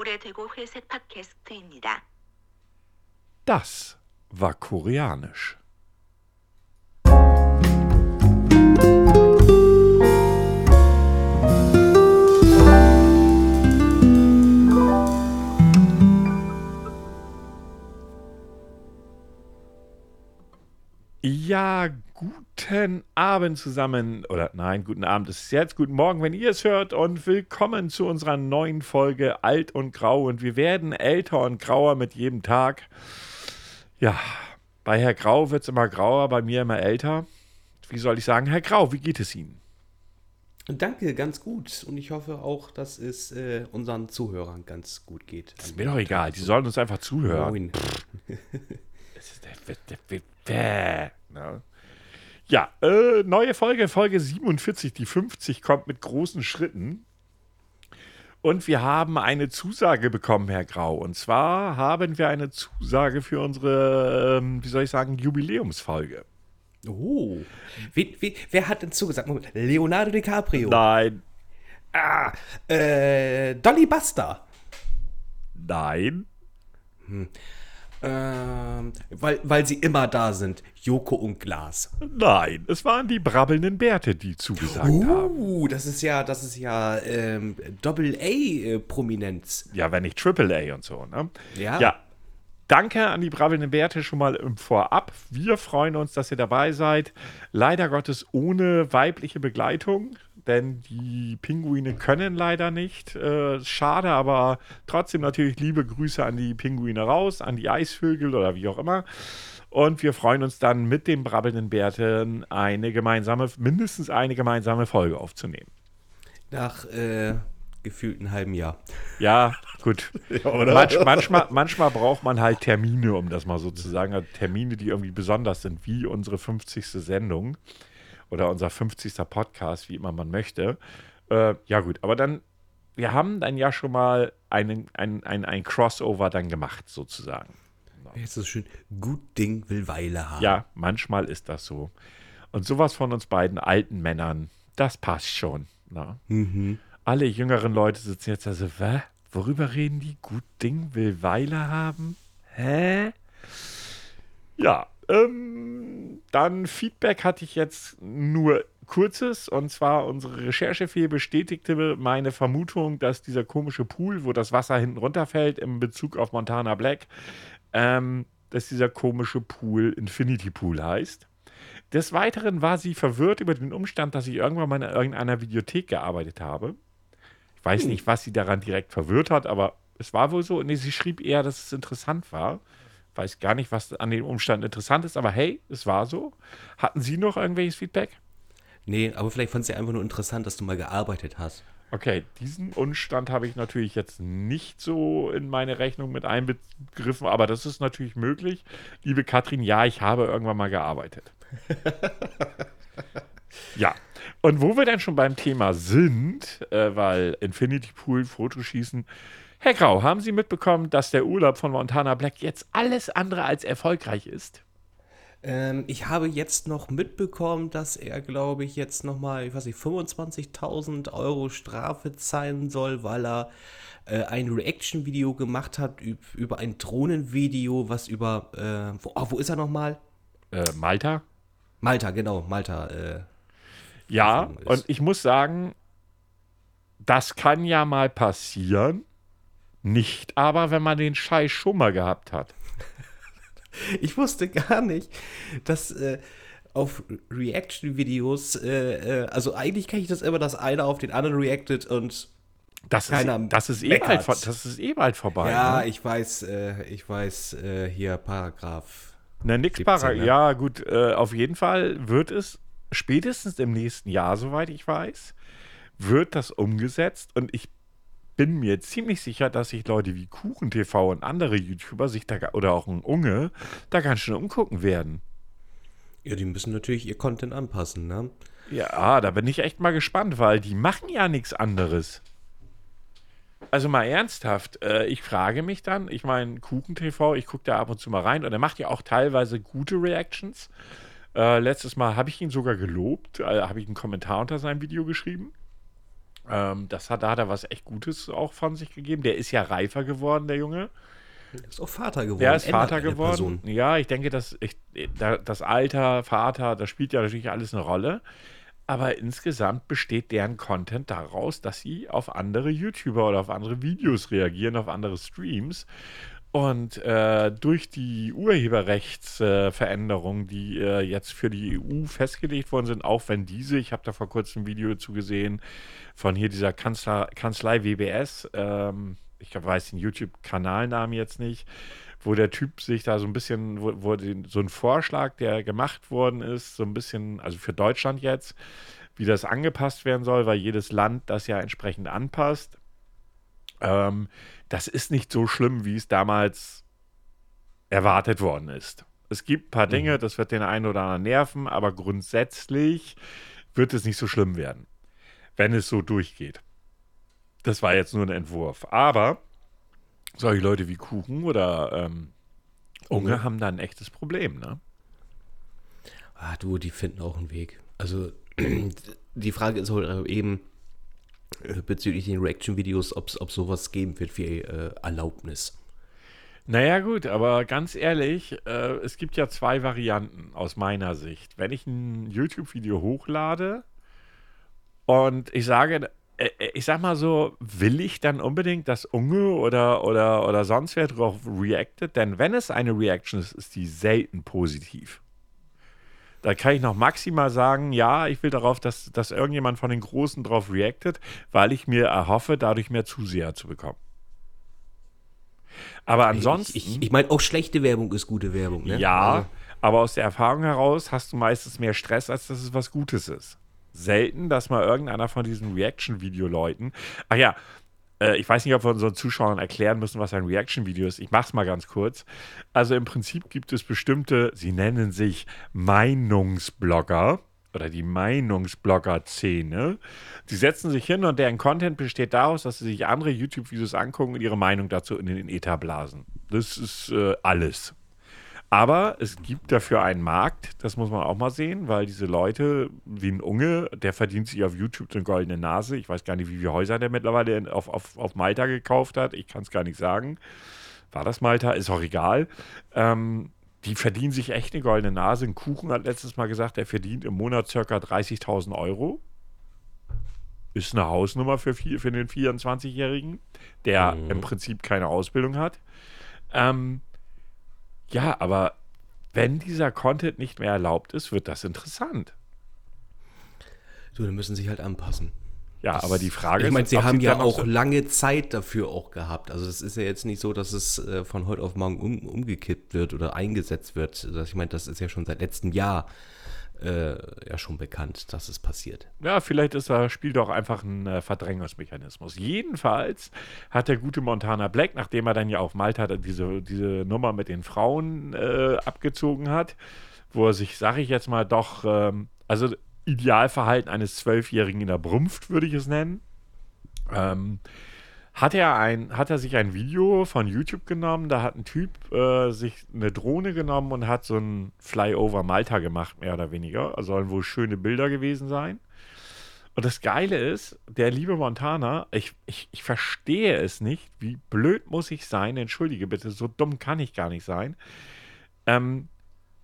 오래되고 회색 팟캐스트입니다. Das war koreanisch. Ja, guten Abend zusammen. Oder nein, guten Abend ist es jetzt. Guten Morgen, wenn ihr es hört. Und willkommen zu unserer neuen Folge Alt und Grau. Und wir werden älter und grauer mit jedem Tag. Ja, bei Herr Grau wird es immer grauer, bei mir immer älter. Wie soll ich sagen, Herr Grau, wie geht es Ihnen? Danke, ganz gut. Und ich hoffe auch, dass es äh, unseren Zuhörern ganz gut geht. Das ist mir doch egal, die sollen uns einfach zuhören. Moin. Ne? Ja, äh, neue Folge, Folge 47, die 50 kommt mit großen Schritten. Und wir haben eine Zusage bekommen, Herr Grau. Und zwar haben wir eine Zusage für unsere, ähm, wie soll ich sagen, Jubiläumsfolge. Oh. Wie, wie, wer hat denn zugesagt? Moment. Leonardo DiCaprio. Nein, Ah, äh, Dolly Buster. nein, Ähm, weil, weil sie immer da sind. Joko und Glas. nein. Es waren die brabbelnden Bärte, die zugesagt haben. Uh, das ist ja, das ist ja ähm, Doppel-A-Prominenz. Ja, wenn nicht Triple A und so, ne? Ja. Ja. Danke an die brabbelnden Bärte schon mal im Vorab. Wir freuen uns, dass ihr dabei seid. Leider Gottes ohne weibliche Begleitung, denn die Pinguine können leider nicht. Äh, schade, aber trotzdem natürlich liebe Grüße an die Pinguine raus, an die Eisvögel oder wie auch immer. Und wir freuen uns dann mit den brabbelnden Bärten eine gemeinsame, mindestens eine gemeinsame Folge aufzunehmen. Nach äh, gefühlt einem halben Jahr. Ja, gut. Manch, manchmal, manchmal braucht man halt Termine, um das mal so zu sagen. Also Termine, die irgendwie besonders sind, wie unsere 50. Sendung oder unser 50. Podcast, wie immer man möchte. Äh, ja, gut, aber dann, wir haben dann ja schon mal einen, ein, ein, ein Crossover dann gemacht, sozusagen. Jetzt ist es schön. Gut Ding will Weile haben. Ja, manchmal ist das so. Und sowas von uns beiden alten Männern, das passt schon. Na? Alle jüngeren Leute sitzen jetzt also, Wä? Worüber reden die? Gut Ding will Weile haben? Hä? Ja, ähm, dann Feedback hatte ich jetzt nur kurzes und zwar unsere Recherchefee bestätigte meine Vermutung, dass dieser komische Pool, wo das Wasser hinten runterfällt, im Bezug auf Montana Black, ähm, dass dieser komische Pool Infinity Pool heißt. Des Weiteren war sie verwirrt über den Umstand, dass ich irgendwann mal in irgendeiner Videothek gearbeitet habe. Ich weiß nicht, was sie daran direkt verwirrt hat, aber es war wohl so. Und sie schrieb eher, dass es interessant war. Weiß gar nicht, was an dem Umstand interessant ist, aber hey, es war so. Hatten Sie noch irgendwelches Feedback? Nee, aber vielleicht fand sie einfach nur interessant, dass du mal gearbeitet hast. Okay, diesen Umstand habe ich natürlich jetzt nicht so in meine Rechnung mit einbegriffen, aber das ist natürlich möglich. Liebe Katrin, ja, ich habe irgendwann mal gearbeitet. ja, und wo wir dann schon beim Thema sind, äh, weil Infinity Pool, Fotoschießen. Herr Grau, haben Sie mitbekommen, dass der Urlaub von Montana Black jetzt alles andere als erfolgreich ist? Ähm, ich habe jetzt noch mitbekommen, dass er, glaube ich, jetzt nochmal, ich weiß nicht, 25.000 Euro Strafe zahlen soll, weil er äh, ein Reaction-Video gemacht hat üb über ein Drohnenvideo, was über, äh, wo, oh, wo ist er nochmal? Äh, Malta? Malta, genau, Malta. Äh, Ja, und ich muss sagen, das kann ja mal passieren. Nicht aber, wenn man den Scheiß schon mal gehabt hat. ich wusste gar nicht, dass äh, auf Reaction-Videos, äh, äh, also eigentlich kenne ich das immer, dass einer auf den anderen reactet und Das Keiner ist, das ist, eh bald, das ist eh bald vorbei. ja, ne? ich weiß, äh, ich weiß, äh, hier Paragraph. Ne, nix 17, Para. ne? Ja, gut, äh, auf jeden Fall wird es spätestens im nächsten Jahr, soweit ich weiß, wird das umgesetzt und ich bin mir ziemlich sicher, dass sich Leute wie KuchenTV und andere YouTuber sich da, oder auch ein Unge, da ganz schön umgucken werden. Ja, die müssen natürlich ihr Content anpassen, ne? Ja, da bin ich echt mal gespannt, weil die machen ja nichts anderes. Also mal ernsthaft, äh, ich frage mich dann, ich meine, KuchenTV, ich gucke da ab und zu mal rein und er macht ja auch teilweise gute Reactions. Äh, letztes Mal habe ich ihn sogar gelobt, äh, habe ich einen Kommentar unter seinem Video geschrieben. Ähm, das hat, da hat er was echt Gutes auch von sich gegeben. Der ist ja reifer geworden, der Junge. Der ist auch Vater geworden. Der ist Ändert Vater geworden. Person. Ja, ich denke, dass ich, da, das Alter, Vater, das spielt ja natürlich alles eine Rolle. Aber insgesamt besteht deren Content daraus, dass sie auf andere YouTuber oder auf andere Videos reagieren, auf andere Streams. Und äh, durch die Urheberrechtsveränderungen, äh, die äh, jetzt für die EU festgelegt worden sind, auch wenn diese, ich habe da vor kurzem ein Video zugesehen von hier dieser Kanzler, Kanzlei WBS, ähm, ich weiß den YouTube-Kanalnamen jetzt nicht, wo der Typ sich da so ein bisschen, wo, wo den, so ein Vorschlag, der gemacht worden ist, so ein bisschen, also für Deutschland jetzt, wie das angepasst werden soll, weil jedes Land das ja entsprechend anpasst. Ähm, das ist nicht so schlimm, wie es damals erwartet worden ist. Es gibt ein paar Dinge, das wird den einen oder anderen nerven, aber grundsätzlich wird es nicht so schlimm werden, wenn es so durchgeht. Das war jetzt nur ein Entwurf. Aber solche Leute wie Kuchen oder ähm, Unge haben da ein echtes Problem, ne? Ah, du, die finden auch einen Weg. Also, die Frage ist halt eben äh, bezüglich den Reaction-Videos, ob es sowas geben wird wie äh, Erlaubnis. Naja, gut, aber ganz ehrlich, äh, es gibt ja zwei Varianten aus meiner Sicht. Wenn ich ein YouTube-Video hochlade und ich sage, äh, äh, ich sag mal so, will ich dann unbedingt, dass Unge oder, oder, oder sonst wer drauf reactet? Denn wenn es eine Reaction ist, ist die selten positiv. Da kann ich noch maximal sagen, ja, ich will darauf, dass, dass irgendjemand von den Großen drauf reactet, weil ich mir erhoffe, dadurch mehr Zuseher zu bekommen. Aber ansonsten. Ich, ich, ich meine, auch schlechte Werbung ist gute Werbung, ne? Ja, Also, aber aus der Erfahrung heraus hast du meistens mehr Stress, als dass es was Gutes ist. Selten, dass mal irgendeiner von diesen Reaction-Video-Leuten. Ach ja, äh, ich weiß nicht, ob wir unseren Zuschauern erklären müssen, was ein Reaction-Video ist. Ich mach's mal ganz kurz. Also im Prinzip gibt es bestimmte, sie nennen sich Meinungsblogger oder die Meinungsblogger-Szene. Die setzen sich hin und deren Content besteht daraus, dass sie sich andere YouTube-Videos angucken und ihre Meinung dazu in den Ether blasen. Das ist äh, alles. Aber es gibt dafür einen Markt, das muss man auch mal sehen, weil diese Leute, wie ein Unge, der verdient sich auf YouTube eine goldene Nase. Ich weiß gar nicht, wie viele Häuser der mittlerweile auf, auf, auf Malta gekauft hat. Ich kann es gar nicht sagen. War das Malta? Ist auch egal. Ähm, die verdienen sich echt eine goldene Nase. Ein Kuchen hat letztes Mal gesagt, er verdient im Monat circa 30.000 Euro. Ist eine Hausnummer für, für den 24-Jährigen, der im Prinzip keine Ausbildung hat. Ähm, ja, aber wenn dieser Content nicht mehr erlaubt ist, wird das interessant. du, die müssen sich halt anpassen. Ja, aber die Frage Ich meine, ist, sie haben ja dann auch so- lange Zeit dafür auch gehabt. Also es ist ja jetzt nicht so, dass es äh, von heute auf morgen um, umgekippt wird oder eingesetzt wird. Das, ich meine, das ist ja schon seit letztem Jahr äh, ja schon bekannt, dass es passiert. Ja, vielleicht ist er, spielt auch einfach ein äh, Verdrängungsmechanismus. Jedenfalls hat der gute Montana Black, nachdem er dann ja auf Malta diese, diese Nummer mit den Frauen äh, abgezogen hat, wo er sich, sag ich jetzt mal, doch, ähm, also Idealverhalten eines Zwölfjährigen in der Brumpft, würde ich es nennen. Ähm, hat er, ein, hat er sich ein Video von YouTube genommen, da hat ein Typ äh, sich eine Drohne genommen und hat so ein Flyover Malta gemacht, mehr oder weniger. Also sollen wohl schöne Bilder gewesen sein. Und das Geile ist, der liebe Montana, ich, ich, ich verstehe es nicht, wie blöd muss ich sein, entschuldige bitte, so dumm kann ich gar nicht sein. Ähm,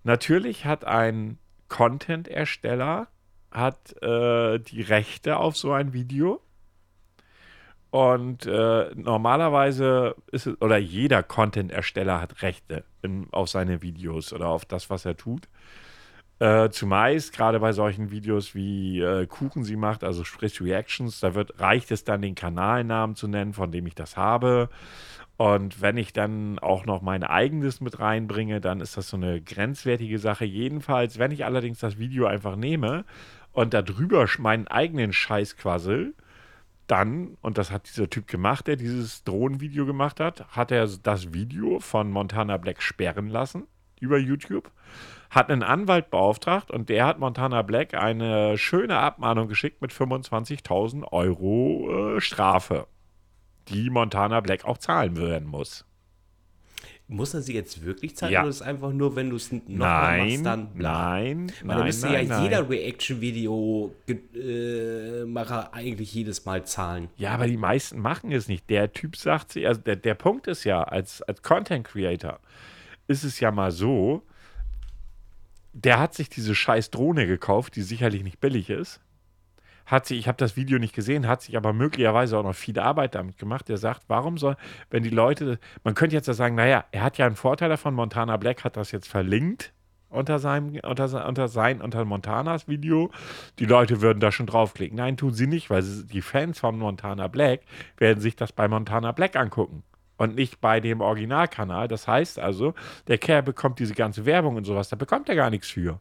natürlich hat ein Content-Ersteller hat äh, die Rechte auf so ein Video. Und äh, normalerweise ist es, oder jeder Content-Ersteller hat Rechte in, auf seine Videos oder auf das, was er tut. Äh, zumeist, gerade bei solchen Videos wie äh, Kuchen sie macht, also sprich Reactions, da wird, reicht es dann, den Kanalnamen zu nennen, von dem ich das habe. Und wenn ich dann auch noch mein eigenes mit reinbringe, dann ist das so eine grenzwertige Sache. Jedenfalls, wenn ich allerdings das Video einfach nehme und darüber meinen eigenen Scheiß quassel, dann, und das hat dieser Typ gemacht, der dieses Drohnenvideo gemacht hat, hat er das Video von Montana Black sperren lassen über YouTube, hat einen Anwalt beauftragt und der hat Montana Black eine schöne Abmahnung geschickt mit 25.000 Euro äh, Strafe, die Montana Black auch zahlen werden muss. Muss er sie jetzt wirklich zeigen Ja. oder ist es einfach nur, wenn du es nochmal Nein, machst, dann nein, Weil nein, dann müsste nein, ja nein. jeder Reaction-Video-Macher eigentlich jedes Mal zahlen. Ja, aber die meisten machen es nicht. Der Typ sagt sich, also der, der Punkt ist ja, als, als Content Creator ist es ja mal so, der hat sich diese scheiß Drohne gekauft, die sicherlich nicht billig ist. Hat sich, ich habe das Video nicht gesehen, hat sich aber möglicherweise auch noch viel Arbeit damit gemacht. Der sagt, warum soll, wenn die Leute, man könnte jetzt ja sagen, naja, er hat ja einen Vorteil davon, Montana Black hat das jetzt verlinkt unter seinem, unter, unter sein, unter Montanas Video. Die Leute würden da schon draufklicken. Nein, tun sie nicht, weil sie, die Fans von Montana Black werden sich das bei Montana Black angucken. Und nicht bei dem Originalkanal. Das heißt also, der Kerl bekommt diese ganze Werbung und sowas, da bekommt er gar nichts für.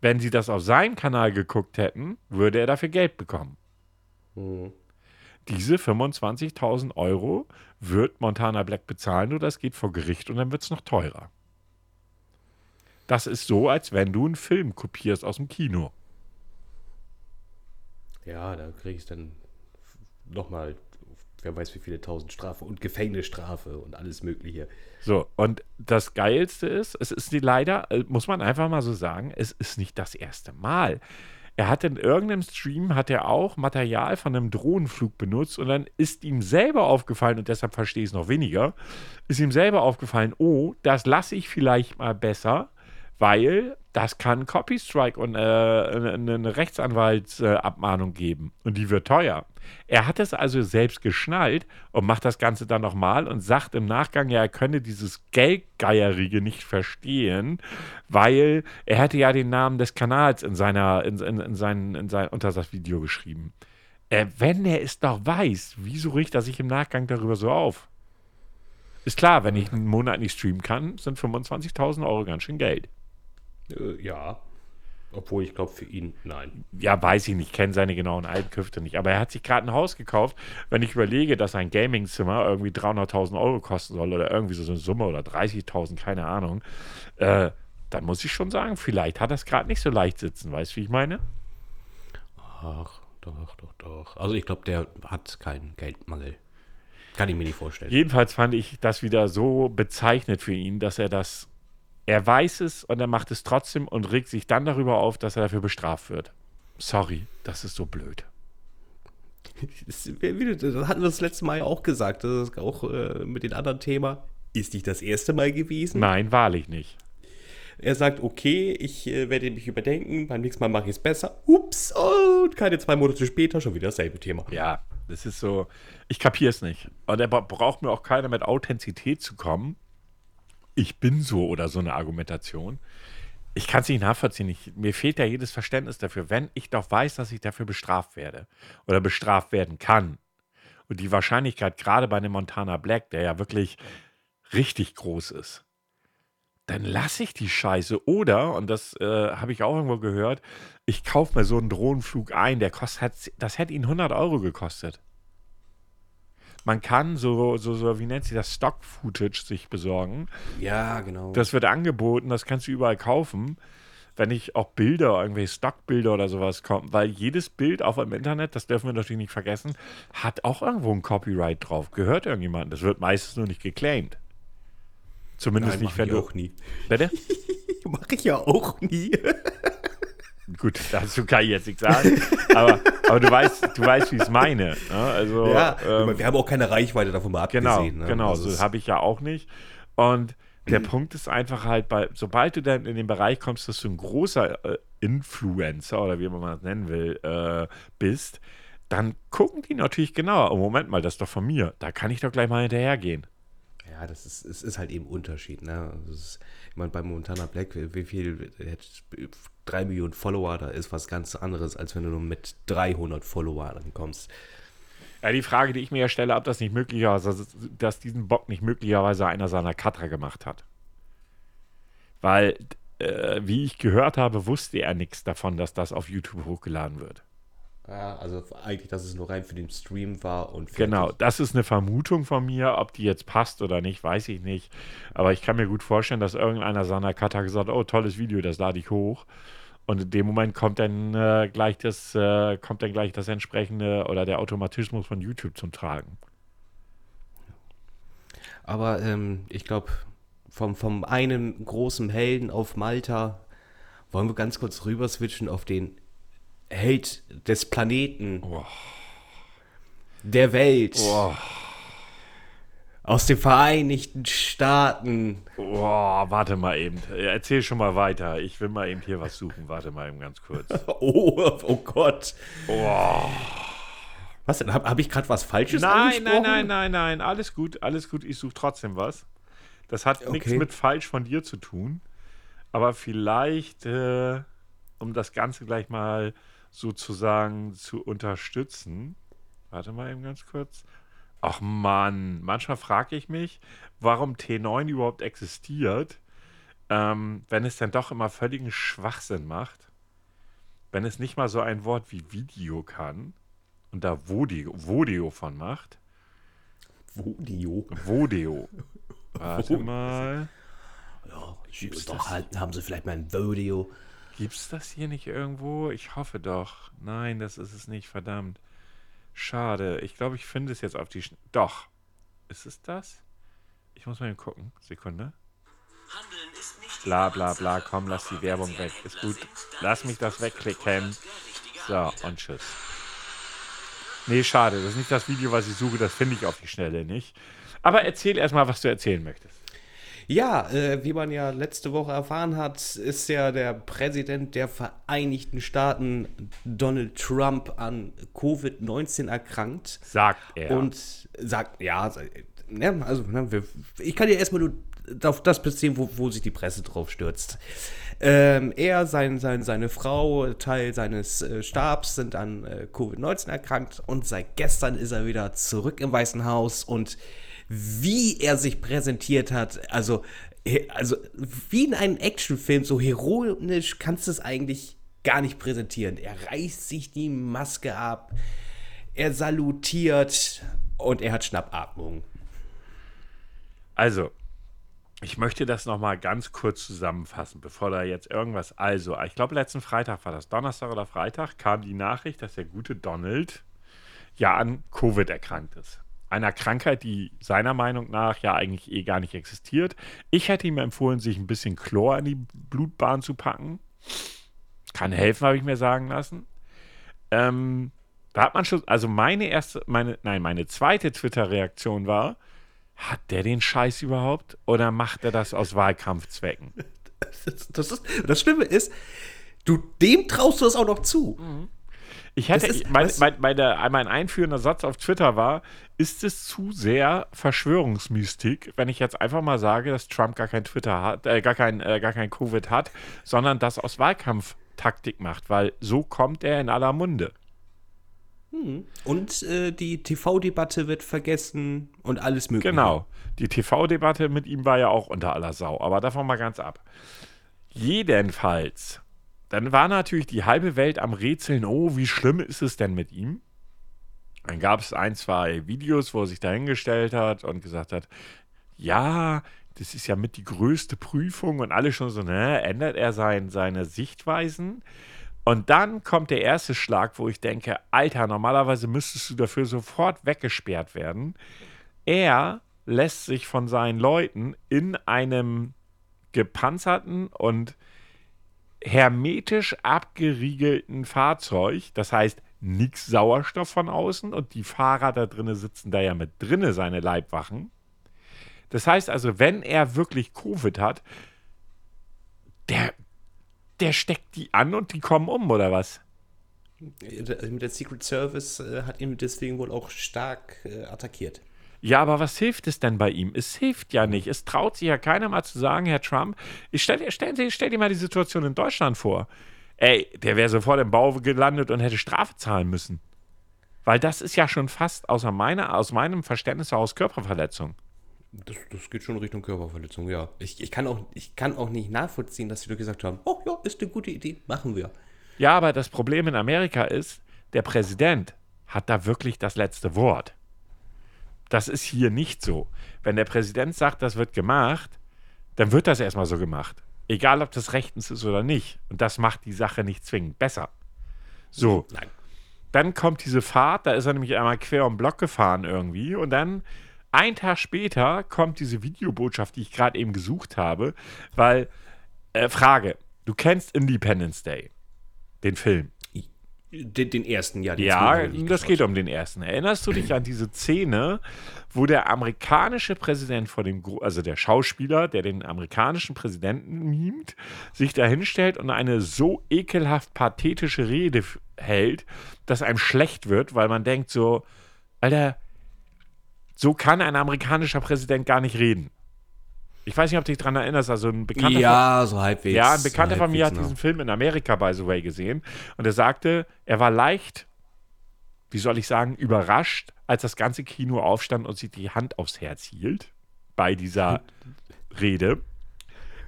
Wenn sie das auf seinen Kanal geguckt hätten, würde er dafür Geld bekommen. Diese 25.000 Euro wird Montana Black bezahlen oder es geht vor Gericht und dann wird es noch teurer. Das ist so, als wenn du einen Film kopierst aus dem Kino. Ja, da kriege ich dann nochmal, wer weiß wie viele tausend Strafe und Gefängnisstrafe und alles Mögliche. So, und das Geilste ist, es ist leider, äh, muss man einfach mal so sagen, es ist nicht das erste Mal. Er hat in irgendeinem Stream, hat er auch Material von einem Drohnenflug benutzt und dann ist ihm selber aufgefallen, und deshalb verstehe ich es noch weniger, ist ihm selber aufgefallen, oh, das lasse ich vielleicht mal besser, weil das kann Copy Strike und äh, eine Rechtsanwaltsabmahnung geben und die wird teuer. Er hat es also selbst geschnallt und macht das Ganze dann nochmal und sagt im Nachgang, ja, er könne dieses Geldgeierige nicht verstehen, weil er hätte ja den Namen des Kanals in seiner, in, in, in sein, in sein, unter das Video geschrieben. Äh, wenn er es doch weiß, wieso riecht er sich im Nachgang darüber so auf? Ist klar, wenn ich einen Monat nicht streamen kann, sind 25.000 Euro ganz schön Geld. Äh, ja. Obwohl ich glaube, für ihn nein. ja, weiß ich nicht, kenne seine genauen Einkünfte nicht. Aber er hat sich gerade ein Haus gekauft. Wenn ich überlege, dass ein Gaming-Zimmer irgendwie 300.000 Euro kosten soll oder irgendwie so eine Summe oder 30.000, keine Ahnung, äh, dann muss ich schon sagen, vielleicht hat er es gerade nicht so leicht sitzen. Weißt du, wie ich meine? Ach, doch, doch, doch. Also ich glaube, der hat keinen Geldmangel. Kann ich mir nicht vorstellen. Jedenfalls fand ich das wieder so bezeichnet für ihn, dass er das, er weiß es und er macht es trotzdem und regt sich dann darüber auf, dass er dafür bestraft wird. Sorry, das ist so blöd. Das, hatten wir das letzte Mal ja auch gesagt. Das ist auch äh, mit dem anderen Thema. Ist nicht das erste Mal gewesen. Nein, wahrlich nicht. Er sagt, okay, ich äh, werde mich überdenken, beim nächsten Mal mache ich es besser. Ups, und keine zwei Monate später schon wieder dasselbe Thema. Ja, das ist so, ich kapiere es nicht. Und er bra- braucht mir auch keiner mit Authentizität zu kommen. Ich bin so oder so eine Argumentation. Ich kann es nicht nachvollziehen. Ich, mir fehlt ja jedes Verständnis dafür. Wenn ich doch weiß, dass ich dafür bestraft werde oder bestraft werden kann und die Wahrscheinlichkeit gerade bei einem Montana Black, der ja wirklich richtig groß ist, dann lasse ich die Scheiße. Oder, und das äh, habe ich auch irgendwo gehört, ich kaufe mir so einen Drohnenflug ein, der kostet, das hätte ihn 100 Euro gekostet. Man kann so, so, so wie nennt sich das, Stock-Footage sich besorgen. Ja, genau. Das wird angeboten, das kannst du überall kaufen. Wenn ich auch Bilder, irgendwelche Stockbilder oder sowas kommen, weil jedes Bild auf dem Internet, das dürfen wir natürlich nicht vergessen, hat auch irgendwo ein Copyright drauf. Gehört irgendjemandem. Das wird meistens nur nicht geclaimed. Zumindest Nein, nicht, mach wenn ich du. auch nie. Bitte? Mache ich ja auch nie. Gut, dazu kann ich jetzt nichts sagen. aber, aber du weißt, du weißt, wie ich es meine. Ne? Also, ja, ähm, wir haben auch keine Reichweite davon mal Genau, abgesehen. ne? genau, Also so habe ich ja auch nicht. Und der Punkt ist einfach halt, bei, sobald du dann in den Bereich kommst, dass du ein großer äh, Influencer oder wie man das nennen will, äh, bist, dann gucken die natürlich genauer. Oh, Moment mal, das ist doch von mir. Da kann ich doch gleich mal hinterhergehen. Ja, das ist, es ist halt eben Unterschied. Ne? Das ist, ich meine, bei Montana Black, wie viel, hat drei Millionen Follower, da ist was ganz anderes, als wenn du nur mit 300 Followern kommst. Ja, die Frage, die ich mir ja stelle, ob das nicht möglicherweise, dass diesen Bock nicht möglicherweise einer seiner Cutter gemacht hat. Weil, äh, wie ich gehört habe, wusste er nichts davon, dass das auf YouTube hochgeladen wird. Ja, also eigentlich, dass es nur rein für den Stream war und. Genau, das ist eine Vermutung von mir. Ob die jetzt passt oder nicht, weiß ich nicht. Aber ich kann mir gut vorstellen, dass irgendeiner seiner Cutter gesagt hat, oh, tolles Video, das lade ich hoch. Und in dem Moment kommt dann äh, gleich das, äh, kommt dann gleich das entsprechende oder der Automatismus von YouTube zum Tragen. Aber ähm, ich glaube, vom, vom einen großen Helden auf Malta wollen wir ganz kurz rüber switchen auf den Held des Planeten. Oh. Der Welt. Oh, Aus den Vereinigten Staaten. oh, warte mal eben. Erzähl schon mal weiter. Ich will mal eben hier was suchen. Warte mal eben ganz kurz. Oh, oh Gott. Oh. Was denn? Habe hab ich gerade was Falsches Nein, nein, angesprochen? nein, nein, nein. Alles gut, alles gut. Ich suche trotzdem was. Das hat nichts Okay. mit falsch von dir zu tun. Aber vielleicht, äh, um das Ganze gleich mal sozusagen zu unterstützen. Warte mal eben ganz kurz. Ach Mann, manchmal frage ich mich, warum T9 überhaupt existiert, ähm, wenn es dann doch immer völligen Schwachsinn macht. Wenn es nicht mal so ein Wort wie Video kann und da Vodio, Vodio von macht. Vodio. Vodeo. Warte mal. Ja, Gibt's doch, halt, haben sie vielleicht mal ein Vodio. Gibt's das hier nicht irgendwo? Ich hoffe doch. Nein, das ist es nicht, verdammt. Schade. Ich glaube, ich finde es jetzt auf die Schn Doch. Ist es das? Ich muss mal eben gucken. Sekunde. Bla bla bla, komm, lass die Werbung weg. Ist gut. Lass mich das wegklicken. So, und tschüss. Nee, schade. Das ist nicht das Video, was ich suche. Das finde ich auf die Schnelle nicht. Aber erzähl erstmal, was du erzählen möchtest. Ja, äh, wie man ja letzte Woche erfahren hat, ist ja der Präsident der Vereinigten Staaten, Donald Trump, an Covid-19 erkrankt. Sagt er. Und sagt, ja, ne, also ne, wir, ich kann ja erstmal nur auf das beziehen, wo, wo sich die Presse drauf stürzt. Ähm, er, sein, sein, seine Frau, Teil seines äh, Stabs sind an äh, Covid-19 erkrankt und seit gestern ist er wieder zurück im Weißen Haus und wie er sich präsentiert hat, also, also wie in einem Actionfilm, so heroisch kannst du es eigentlich gar nicht präsentieren. Er reißt sich die Maske ab, er salutiert und er hat Schnappatmung. Also, ich möchte das nochmal ganz kurz zusammenfassen, bevor da jetzt irgendwas. Also, ich glaube, letzten Freitag war das, Donnerstag oder Freitag, kam die Nachricht, dass der gute Donald ja an Covid erkrankt ist. Einer Krankheit, die seiner Meinung nach ja eigentlich eh gar nicht existiert. Ich hätte ihm empfohlen, sich ein bisschen Chlor in die Blutbahn zu packen. Kann helfen, habe ich mir sagen lassen. Ähm, da hat man schon, also meine erste, meine, nein, meine zweite Twitter-Reaktion war, hat der den Scheiß überhaupt oder macht er das aus Wahlkampfzwecken? Das, das, ist, das Schlimme ist, du, dem traust du das auch noch zu. Ich hätte, ist- mein, mein, meine, mein einführender Satz auf Twitter war, ist es zu sehr Verschwörungsmystik, wenn ich jetzt einfach mal sage, dass Trump gar kein Twitter hat, äh, gar kein, äh, gar kein Covid hat, sondern das aus Wahlkampftaktik macht, weil so kommt er in aller Munde. Und äh, die TV-Debatte wird vergessen und alles mögliche. Genau. Die TV-Debatte mit ihm war ja auch unter aller Sau, aber davon mal ganz ab. Jedenfalls, dann war natürlich die halbe Welt am Rätseln, oh, wie schlimm ist es denn mit ihm? Dann gab es ein, zwei Videos, wo er sich dahingestellt hat und gesagt hat, ja, das ist ja mit die größte Prüfung und alle schon so, ne, ändert er sein, seine Sichtweisen? Und dann kommt der erste Schlag, wo ich denke, Alter, normalerweise müsstest du dafür sofort weggesperrt werden. Er lässt sich von seinen Leuten in einem gepanzerten und hermetisch abgeriegelten Fahrzeug, das heißt nix Sauerstoff von außen und die Fahrer da drinnen sitzen da ja mit drinne, seine Leibwachen. Das heißt also, wenn er wirklich Covid hat, der, der steckt die an und die kommen um, oder was? Der Secret Service äh, hat ihn deswegen wohl auch stark äh, attackiert. Ja, aber was hilft es denn bei ihm? Es hilft ja nicht. Es traut sich ja keiner mal zu sagen, Herr Trump, ich stell, stell, stell, stell dir mal die Situation in Deutschland vor. Ey, der wäre sofort im Bau gelandet und hätte Strafe zahlen müssen. Weil das ist ja schon fast außer meiner, aus meinem Verständnis heraus Körperverletzung. Das, das geht schon Richtung Körperverletzung, ja. Ich, ich, kann auch, ich kann auch nicht nachvollziehen, dass sie nur gesagt haben, oh ja, ist eine gute Idee, machen wir. Ja, aber das Problem in Amerika ist, der Präsident hat da wirklich das letzte Wort. Das ist hier nicht so. Wenn der Präsident sagt, das wird gemacht, dann wird das erstmal so gemacht. Egal, ob das rechtens ist oder nicht. Und das macht die Sache nicht zwingend besser. So, Nein. dann kommt diese Fahrt, da ist er nämlich einmal quer um den Block gefahren irgendwie und dann Ein Tag später kommt diese Videobotschaft, die ich gerade eben gesucht habe, weil, äh, Frage, du kennst Independence Day, den Film. Den, den ersten, ja. Den Ja, das geht um den ersten. Erinnerst du dich an diese Szene, wo der amerikanische Präsident vor dem, Gro- also der Schauspieler, der den amerikanischen Präsidenten mimt, sich da hinstellt und eine so ekelhaft pathetische Rede hält, dass einem schlecht wird, weil man denkt so, Alter, so kann ein amerikanischer Präsident gar nicht reden. Ich weiß nicht, ob du dich daran erinnerst, also ein bekannter Ja, so halbwegs. ja, ein Bekannter so von mir hat diesen Film in Amerika, by the way, gesehen. Und er sagte, er war leicht, wie soll ich sagen, überrascht, als das ganze Kino aufstand und sich die Hand aufs Herz hielt bei dieser Rede.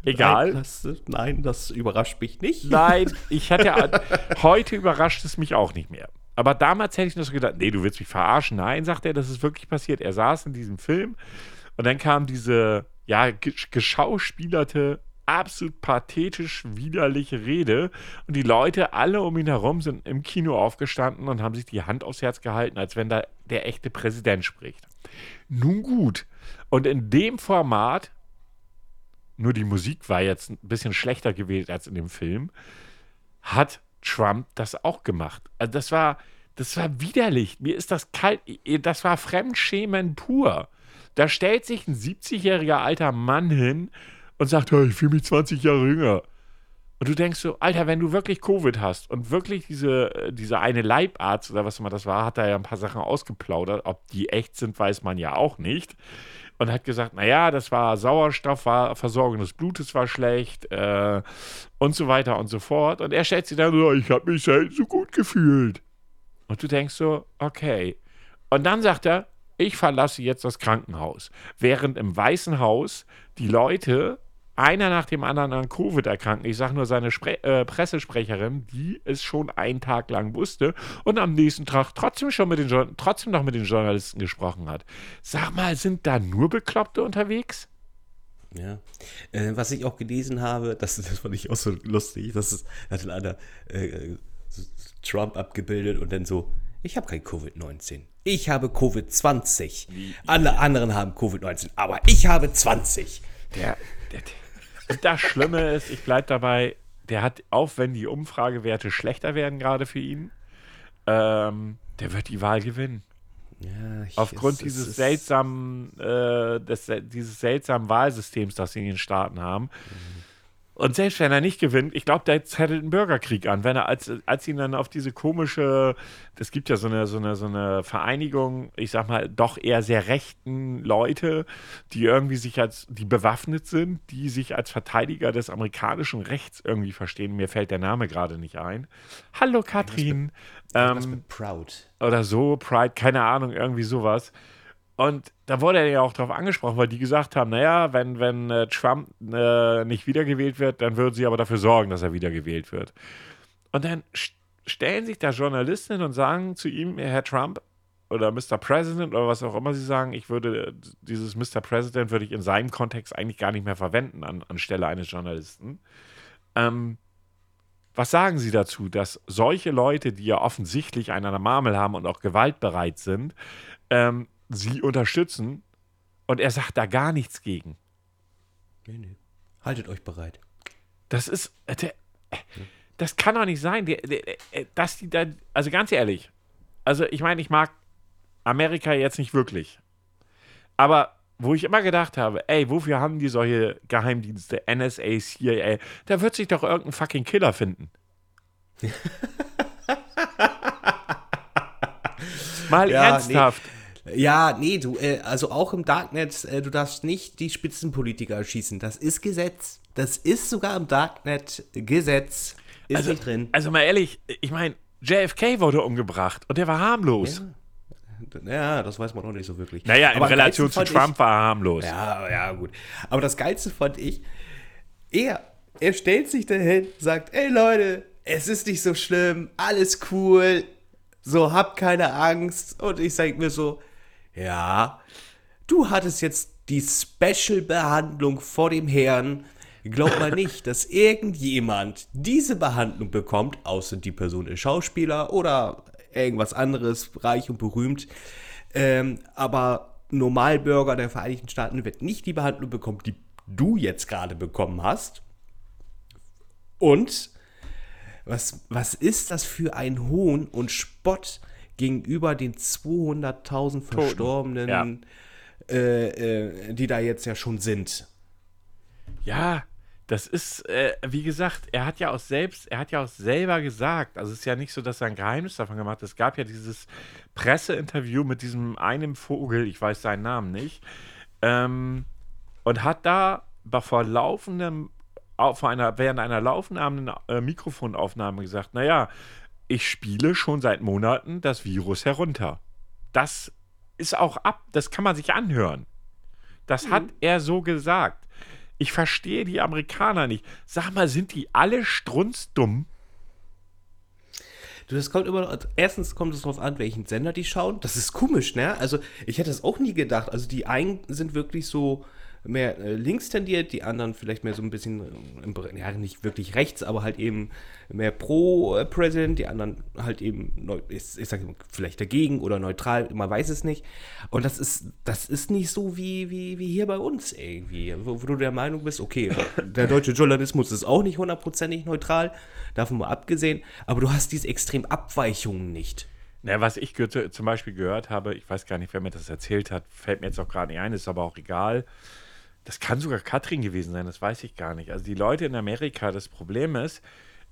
Egal. Nein das, nein, das überrascht mich nicht. Nein, ich hatte heute überrascht es mich auch nicht mehr. Aber damals hätte ich nur so gedacht, nee, du willst mich verarschen. Nein, sagt er, das ist wirklich passiert. Er saß in diesem Film und dann kam diese, ja, gesch- geschauspielerte, absolut pathetisch widerliche Rede und die Leute alle um ihn herum sind im Kino aufgestanden und haben sich die Hand aufs Herz gehalten, als wenn da der echte Präsident spricht. Nun gut. Und in dem Format nur die Musik war jetzt ein bisschen schlechter gewählt als in dem Film, hat Trump das auch gemacht. Also das war, das war widerlich. Mir ist das kalt, das war Fremdschämen pur. Da stellt sich ein 70-jähriger alter Mann hin und sagt, hey, ich fühle mich 20 Jahre jünger. Und du denkst so, Alter, wenn du wirklich Covid hast und wirklich diese, äh, dieser eine Leibarzt oder was immer das war, hat da ja ein paar Sachen ausgeplaudert. Ob die echt sind, weiß man ja auch nicht. Und hat gesagt, naja, das war Sauerstoff, war Versorgung des Blutes war schlecht äh, und so weiter und so fort. Und er stellt sich dann so, ich habe mich selten so gut gefühlt. Und du denkst so, okay. Und dann sagt er, ich verlasse jetzt das Krankenhaus. Während im Weißen Haus die Leute einer nach dem anderen an Covid erkranken. Ich sage nur seine Spre äh, Pressesprecherin, die es schon einen Tag lang wusste und am nächsten Tag trotzdem schon mit den trotzdem noch mit den Journalisten gesprochen hat. Sag mal, sind da nur Bekloppte unterwegs? Ja. Äh, was ich auch gelesen habe, das, das fand ich auch so lustig, das ist, hat einer äh, so Trump abgebildet und dann so, ich habe kein Covid-19. Ich habe Covid-20. Alle anderen haben Covid-19, aber ich habe 20. Der, der, und das Schlimme ist, ich bleibe dabei, der hat, auch wenn die Umfragewerte schlechter werden gerade für ihn, ähm, der wird die Wahl gewinnen. Ja, Aufgrund es dieses ist- seltsamen, äh, des, dieses seltsamen Wahlsystems, das sie in den Staaten haben. Und selbst wenn er nicht gewinnt, ich glaube, der zettelt einen Bürgerkrieg an. Wenn er, als, als ihn dann auf diese komische, es gibt ja so eine, so, eine, so eine Vereinigung, ich sag mal, doch eher sehr rechten Leute, die irgendwie sich als, die bewaffnet sind, die sich als Verteidiger des amerikanischen Rechts irgendwie verstehen. Mir fällt der Name gerade nicht ein. Hallo Katrin. Ähm, mit Proud. oder so, Pride, keine Ahnung, irgendwie sowas. Und da wurde er ja auch darauf angesprochen, weil die gesagt haben, naja, wenn, wenn äh, Trump äh, nicht wiedergewählt wird, dann würden sie aber dafür sorgen, dass er wiedergewählt wird. Und dann st stellen sich da Journalisten hin und sagen zu ihm, Herr Trump oder Mr. President oder was auch immer sie sagen, ich würde äh, dieses Mr. President würde ich in seinem Kontext eigentlich gar nicht mehr verwenden an, anstelle eines Journalisten. Ähm, was sagen Sie dazu, dass solche Leute, die ja offensichtlich einen an der Marmel haben und auch gewaltbereit sind, ähm, Sie unterstützen und er sagt da gar nichts gegen? Nee, nee. Haltet euch bereit. Das ist, äh, der, äh, das kann doch nicht sein, der, der, äh, dass die da, also ganz ehrlich, also ich meine, ich mag Amerika jetzt nicht wirklich, aber wo ich immer gedacht habe, ey, wofür haben die solche Geheimdienste, NSA, CIA, da wird sich doch irgendein fucking Killer finden. Mal Ja, ernsthaft. Ja, nee, du, äh, also auch im Darknet, äh, du darfst nicht die Spitzenpolitiker erschießen. Das ist Gesetz. Das ist sogar im Darknet Gesetz. Ist Also, nicht drin. also mal ehrlich, ich meine, JFK wurde umgebracht und der war harmlos. Ja, das weiß man auch nicht so wirklich. Naja, in Aber Relation zu Trump war er harmlos. Ich, ja, ja, gut. Aber das Geilste fand ich, er, er stellt sich dahin, sagt, ey Leute, es ist nicht so schlimm, alles cool, so habt keine Angst. Und ich sag mir so, ja, du hattest jetzt die Special-Behandlung vor dem Herrn. Glaub mal nicht, dass irgendjemand diese Behandlung bekommt, außer die Person ist Schauspieler oder irgendwas anderes, reich und berühmt. Ähm, aber Normalbürger der Vereinigten Staaten wird nicht die Behandlung bekommen, die du jetzt gerade bekommen hast. Und was, was ist das für ein Hohn und Spott gegenüber den 200.000 Verstorbenen, Ja. äh, äh, die da jetzt ja schon sind? Ja, das ist, äh, wie gesagt, er hat ja auch selbst, er hat ja auch selber gesagt, also es ist ja nicht so, dass er ein Geheimnis davon gemacht hat. Es gab ja dieses Presseinterview mit diesem einen Vogel, ich weiß seinen Namen nicht, ähm, und hat da vor laufendem, au- vor einer, während einer laufenden äh, Mikrofonaufnahme gesagt, naja, ich spiele schon seit Monaten das Virus herunter. Das ist auch ab, das kann man sich anhören. Das hat er so gesagt. Ich verstehe die Amerikaner nicht. Sag mal, sind die alle strunzdumm? Du, das kommt immer, erstens kommt es darauf an, welchen Sender die schauen. Das ist komisch, ne? Also, ich hätte das auch nie gedacht. Also, die einen sind wirklich so mehr äh, links tendiert, die anderen vielleicht mehr so ein bisschen, äh, ja, nicht wirklich rechts, aber halt eben mehr pro-President, die anderen halt eben, neu, ich, ich sag vielleicht dagegen oder neutral, man weiß es nicht. Und das ist, das ist nicht so wie, wie, wie hier bei uns irgendwie, wo, wo du der Meinung bist, okay, der deutsche Journalismus ist auch nicht hundertprozentig neutral, davon mal abgesehen, aber du hast diese extrem Abweichungen nicht. Na, was ich zum Beispiel gehört habe, ich weiß gar nicht, wer mir das erzählt hat, fällt mir jetzt auch gerade nicht ein, ist aber auch egal. Das kann sogar Katrin gewesen sein, das weiß ich gar nicht. Also die Leute in Amerika, das Problem ist,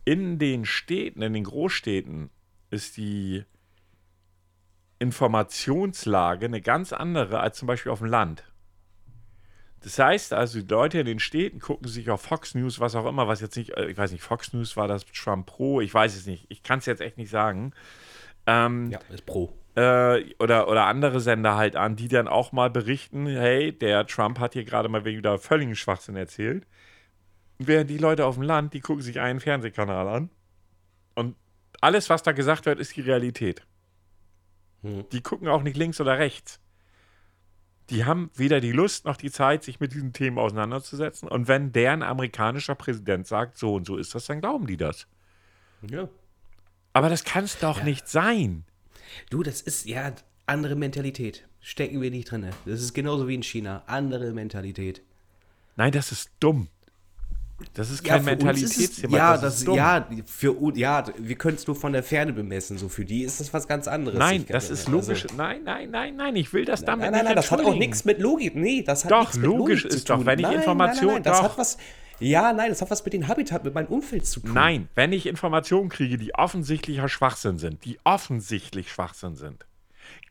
in den Städten, in den Großstädten ist die Informationslage eine ganz andere als zum Beispiel auf dem Land. Das heißt also, die Leute in den Städten gucken sich auf Fox News, was auch immer, was jetzt nicht, äh, ich weiß nicht, Fox News war das Trump Pro, ich weiß es nicht, ich kann es jetzt echt nicht sagen. Ähm, Ja, ist pro. Äh, oder, oder andere Sender halt an, die dann auch mal berichten, hey, der Trump hat hier gerade mal wieder völligen Schwachsinn erzählt. Während die Leute auf dem Land, die gucken sich einen Fernsehkanal an und alles, was da gesagt wird, ist die Realität. Die gucken auch nicht links oder rechts. Die haben weder die Lust noch die Zeit, sich mit diesen Themen auseinanderzusetzen. Und wenn deren amerikanischer Präsident sagt, so und so ist das, dann glauben die das. Ja. Aber das kann es doch nicht sein. Du, das ist ja andere Mentalität. Stecken wir nicht drin. Das ist genauso wie in China. Andere Mentalität. Nein, das ist dumm. Das ist kein es- Mentalitätsthema. Ja, das das, ist dumm. ja, für ja, wir können es nur von der Ferne bemessen. So für die ist das was ganz anderes. Nein, das ist also- logisch. nein, nein, nein, nein, ich will das damit Nein, nein, nein, nicht das hat auch nichts mit Logik. Nee, das hat Doch, nichts mit logisch Logik zu ist doch, tun. wenn ich nein, Informationen- Nein, nein, das doch. hat was. Ja, nein, das hat was mit dem Habitat, mit meinem Umfeld zu tun. Nein, wenn ich Informationen kriege, die offensichtlicher Schwachsinn sind, die offensichtlich Schwachsinn sind.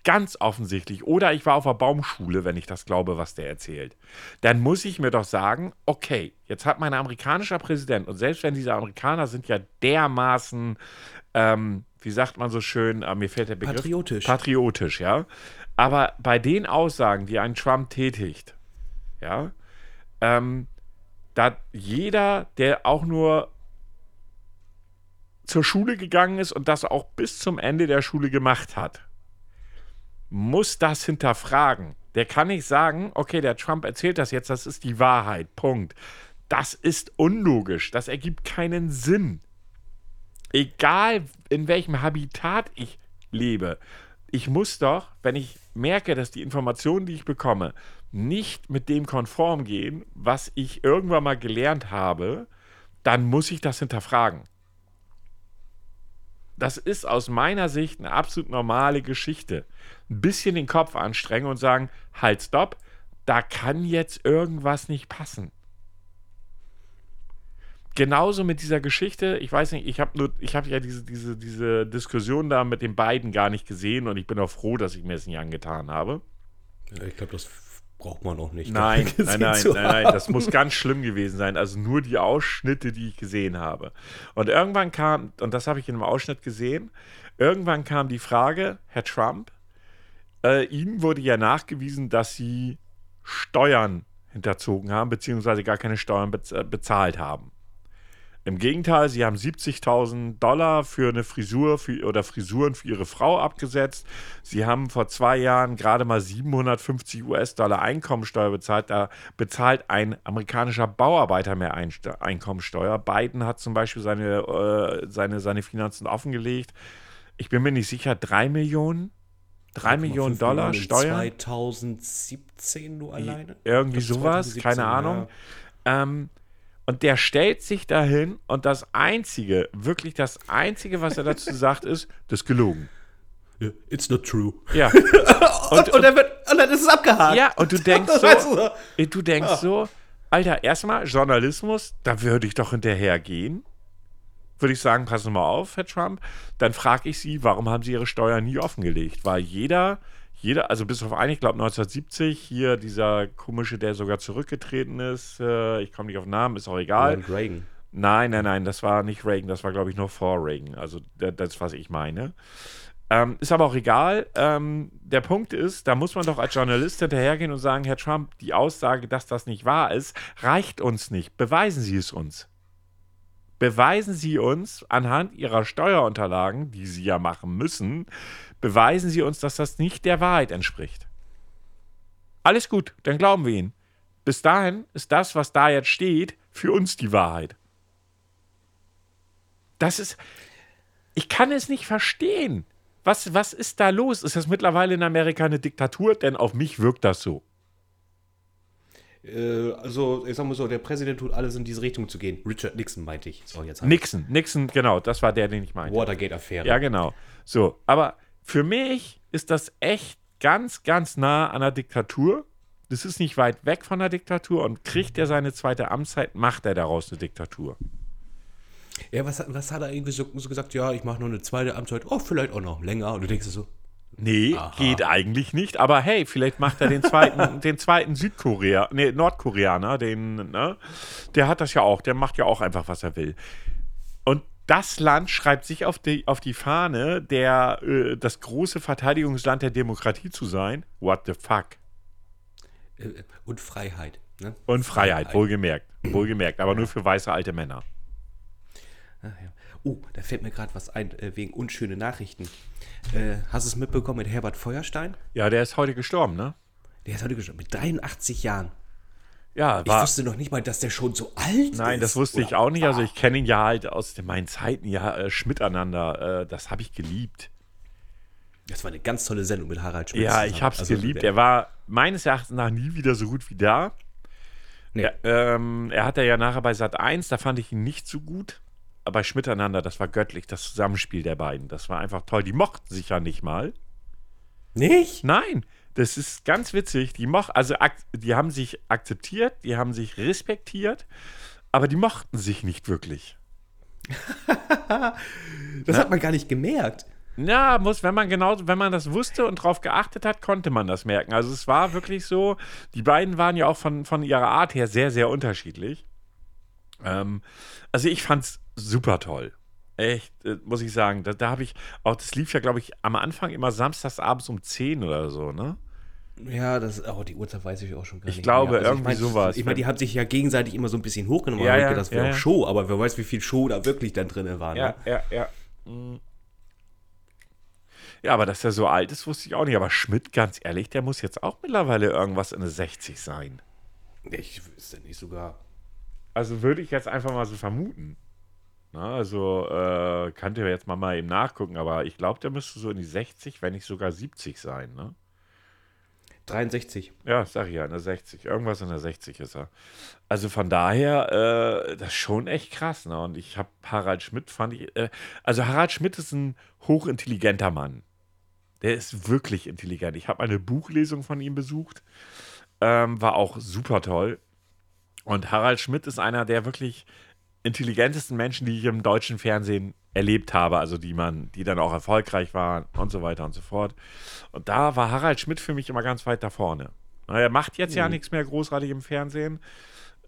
Ganz offensichtlich. Oder ich war auf der Baumschule, wenn ich das glaube, was der erzählt. Dann muss ich mir doch sagen, okay, jetzt hat mein amerikanischer Präsident, und selbst wenn diese Amerikaner sind ja dermaßen, ähm, wie sagt man so schön, äh, mir fällt der Begriff. Patriotisch. Patriotisch, ja. Aber bei den Aussagen, die ein Trump tätigt, ja, ähm, da jeder, der auch nur zur Schule gegangen ist und das auch bis zum Ende der Schule gemacht hat, muss das hinterfragen. Der kann nicht sagen, okay, der Trump erzählt das jetzt, das ist die Wahrheit. Punkt. Das ist unlogisch. Das ergibt keinen Sinn. Egal in welchem Habitat ich lebe, ich muss doch, wenn ich merke, dass die Informationen, die ich bekomme, nicht mit dem konform gehen, was ich irgendwann mal gelernt habe, dann muss ich das hinterfragen. Das ist aus meiner Sicht eine absolut normale Geschichte. Ein bisschen den Kopf anstrengen und sagen, halt, stopp, da kann jetzt irgendwas nicht passen. Genauso mit dieser Geschichte, ich weiß nicht, ich habe habe ja diese, diese, diese Diskussion da mit den beiden gar nicht gesehen und ich bin auch froh, dass ich mir das nicht angetan habe. Ich glaube, das braucht man auch nicht. Nein, nein, nein, nein, nein, das muss ganz schlimm gewesen sein. Also nur die Ausschnitte, die ich gesehen habe. Und irgendwann kam, und das habe ich in einem Ausschnitt gesehen, irgendwann kam die Frage, Herr Trump, äh, Ihnen wurde ja nachgewiesen, dass Sie Steuern hinterzogen haben, beziehungsweise gar keine Steuern bez äh, bezahlt haben. Im Gegenteil, sie haben 70.000 Dollar für eine Frisur für, oder Frisuren für ihre Frau abgesetzt. Sie haben vor zwei Jahren gerade mal 750 US-Dollar Einkommensteuer bezahlt. Da bezahlt ein amerikanischer Bauarbeiter mehr Einste- Einkommensteuer. Biden hat zum Beispiel seine, äh, seine, seine Finanzen offengelegt. Ich bin mir nicht sicher, drei Millionen 3 Millionen Dollar Steuern. 2017 nur alleine? Irgendwie sowas, 2017, keine Ahnung. Ähm, und der stellt sich dahin und das Einzige, wirklich das Einzige, was er dazu sagt, ist, das ist gelogen. Ja. It's not true. Ja. Und, und, dann wird, und dann ist es abgehakt. Ja, und du denkst so, du? du denkst so, Alter, erstmal Journalismus, da würde ich doch hinterher gehen. Würde ich sagen, passen Sie mal auf, Herr Trump. Dann frage ich Sie, warum haben Sie Ihre Steuern nie offengelegt? Weil jeder, jeder, also bis auf einen, ich glaube 1970, hier dieser komische, der sogar zurückgetreten ist, äh, ich komme nicht auf den Namen, ist auch egal. Ronald Reagan. Nein, nein, nein, das war nicht Reagan, das war, glaube ich, noch vor Reagan. Also das, was ich meine. Ähm, ist aber auch egal. Ähm, der Punkt ist, da muss man doch als Journalist hinterhergehen und sagen, Herr Trump, die Aussage, dass das nicht wahr ist, reicht uns nicht. Beweisen Sie es uns. Beweisen Sie uns anhand Ihrer Steuerunterlagen, die Sie ja machen müssen, beweisen Sie uns, dass das nicht der Wahrheit entspricht. Alles gut, dann glauben wir Ihnen. Bis dahin ist das, was da jetzt steht, für uns die Wahrheit. Das ist. Ich kann es nicht verstehen. Was, was ist da los? Ist das mittlerweile in Amerika eine Diktatur? Denn auf mich wirkt das so. Äh, also, ich sag mal so, der Präsident tut alles in diese Richtung zu gehen. Richard Nixon meinte ich. So, jetzt Nixon, Nixon, genau, das war der, den ich meinte. Watergate-Affäre. Ja, genau. So, aber für mich ist das echt ganz, ganz nah an der Diktatur. Das ist nicht weit weg von der Diktatur und kriegt er seine zweite Amtszeit, macht er daraus eine Diktatur. Ja, was, hat- was hat er irgendwie so, so gesagt? Ja, ich mache noch eine zweite Amtszeit. Oh, vielleicht auch noch länger. Und du denkst so, Nee, geht eigentlich nicht. Aber hey, vielleicht macht er den zweiten, den zweiten Südkorea, nee, Nordkoreaner, den, ne? Der hat das ja auch, der macht ja auch einfach, was er will. Das Land schreibt sich auf die, auf die Fahne, der, äh, das große Verteidigungsland der Demokratie zu sein. What the fuck? äh, und Freiheit. Ne? Und Freiheit, wohlgemerkt. Wohlgemerkt, aber nur für weiße alte Männer. Ach, ja. Oh, da fällt mir gerade was ein, äh, wegen unschöne Nachrichten. Äh, hast du es mitbekommen mit Herbert Feuerstein? Ja, der ist heute gestorben, ne? Der ist heute gestorben, mit 83 Jahren. Ja, Ich war. wusste noch nicht mal, dass der schon so alt ist. Nein, das wusste ich auch nicht. Also ich kenne ihn ja halt aus den- meinen Zeiten, ja, äh, Schmiteinander. Äh, das habe ich geliebt. Das war eine ganz tolle Sendung mit Harald Schmidt. Ja, ich habe es Also, geliebt. Er war meines Erachtens nach nie wieder so gut wie da. Nee. Er, ähm, er hatte ja nachher bei Sat 1, da fand ich ihn nicht so gut. Aber bei Schmiteinander, das war göttlich, das Zusammenspiel der beiden. Das war einfach toll. Die mochten sich ja nicht mal. Nicht? Nein, das ist ganz witzig. Die, moch, also, die haben sich akzeptiert, die haben sich respektiert, aber die mochten sich nicht wirklich. Das hat man gar nicht gemerkt. Ja, muss, wenn man genau, wenn man das wusste und darauf geachtet hat, konnte man das merken. Also es war wirklich so, die beiden waren ja auch von, von ihrer Art her sehr, sehr unterschiedlich. Ähm, also ich fand's super toll. Echt, äh, muss ich sagen. Da, da habe ich, auch das lief ja, glaube ich, am Anfang immer samstags abends um 10 oder so, ne? Ja, das, oh, die Uhrzeit weiß ich auch schon gar Ich nicht glaube. Also irgendwie mein, sowas. Ich meine, die haben sich ja gegenseitig immer so ein bisschen hochgenommen. Ja, ich ja, das wäre ja, auch ja. Show, aber wer weiß, wie viel Show da wirklich dann drin war. Ne? ja, ja. Mm. Ja, aber dass er so alt ist, wusste ich auch nicht. Aber Schmidt, ganz ehrlich, der muss jetzt auch mittlerweile irgendwas in der 60 sein. Ich wüsste nicht sogar. Also würde ich jetzt einfach mal so vermuten. Na, also äh, kannte jetzt mal, mal eben nachgucken, aber ich glaube, der müsste so in die 60, wenn nicht sogar 70 sein, ne? 63. Ja, sag ich ja, in der 60. Irgendwas in der 60 ist er. Also von daher, äh, das ist schon echt krass, ne? Und ich habe Harald Schmidt, fand ich, äh, also Harald Schmidt ist ein hochintelligenter Mann. Der ist wirklich intelligent. Ich habe eine Buchlesung von ihm besucht. Ähm, war auch super toll. Und Harald Schmidt ist einer der wirklich intelligentesten Menschen, die ich im deutschen Fernsehen erlebt habe, also die man, die dann auch erfolgreich waren und so weiter und so fort. Und da war Harald Schmidt für mich immer ganz weit da vorne. Er macht jetzt ja nichts mehr großartig im Fernsehen.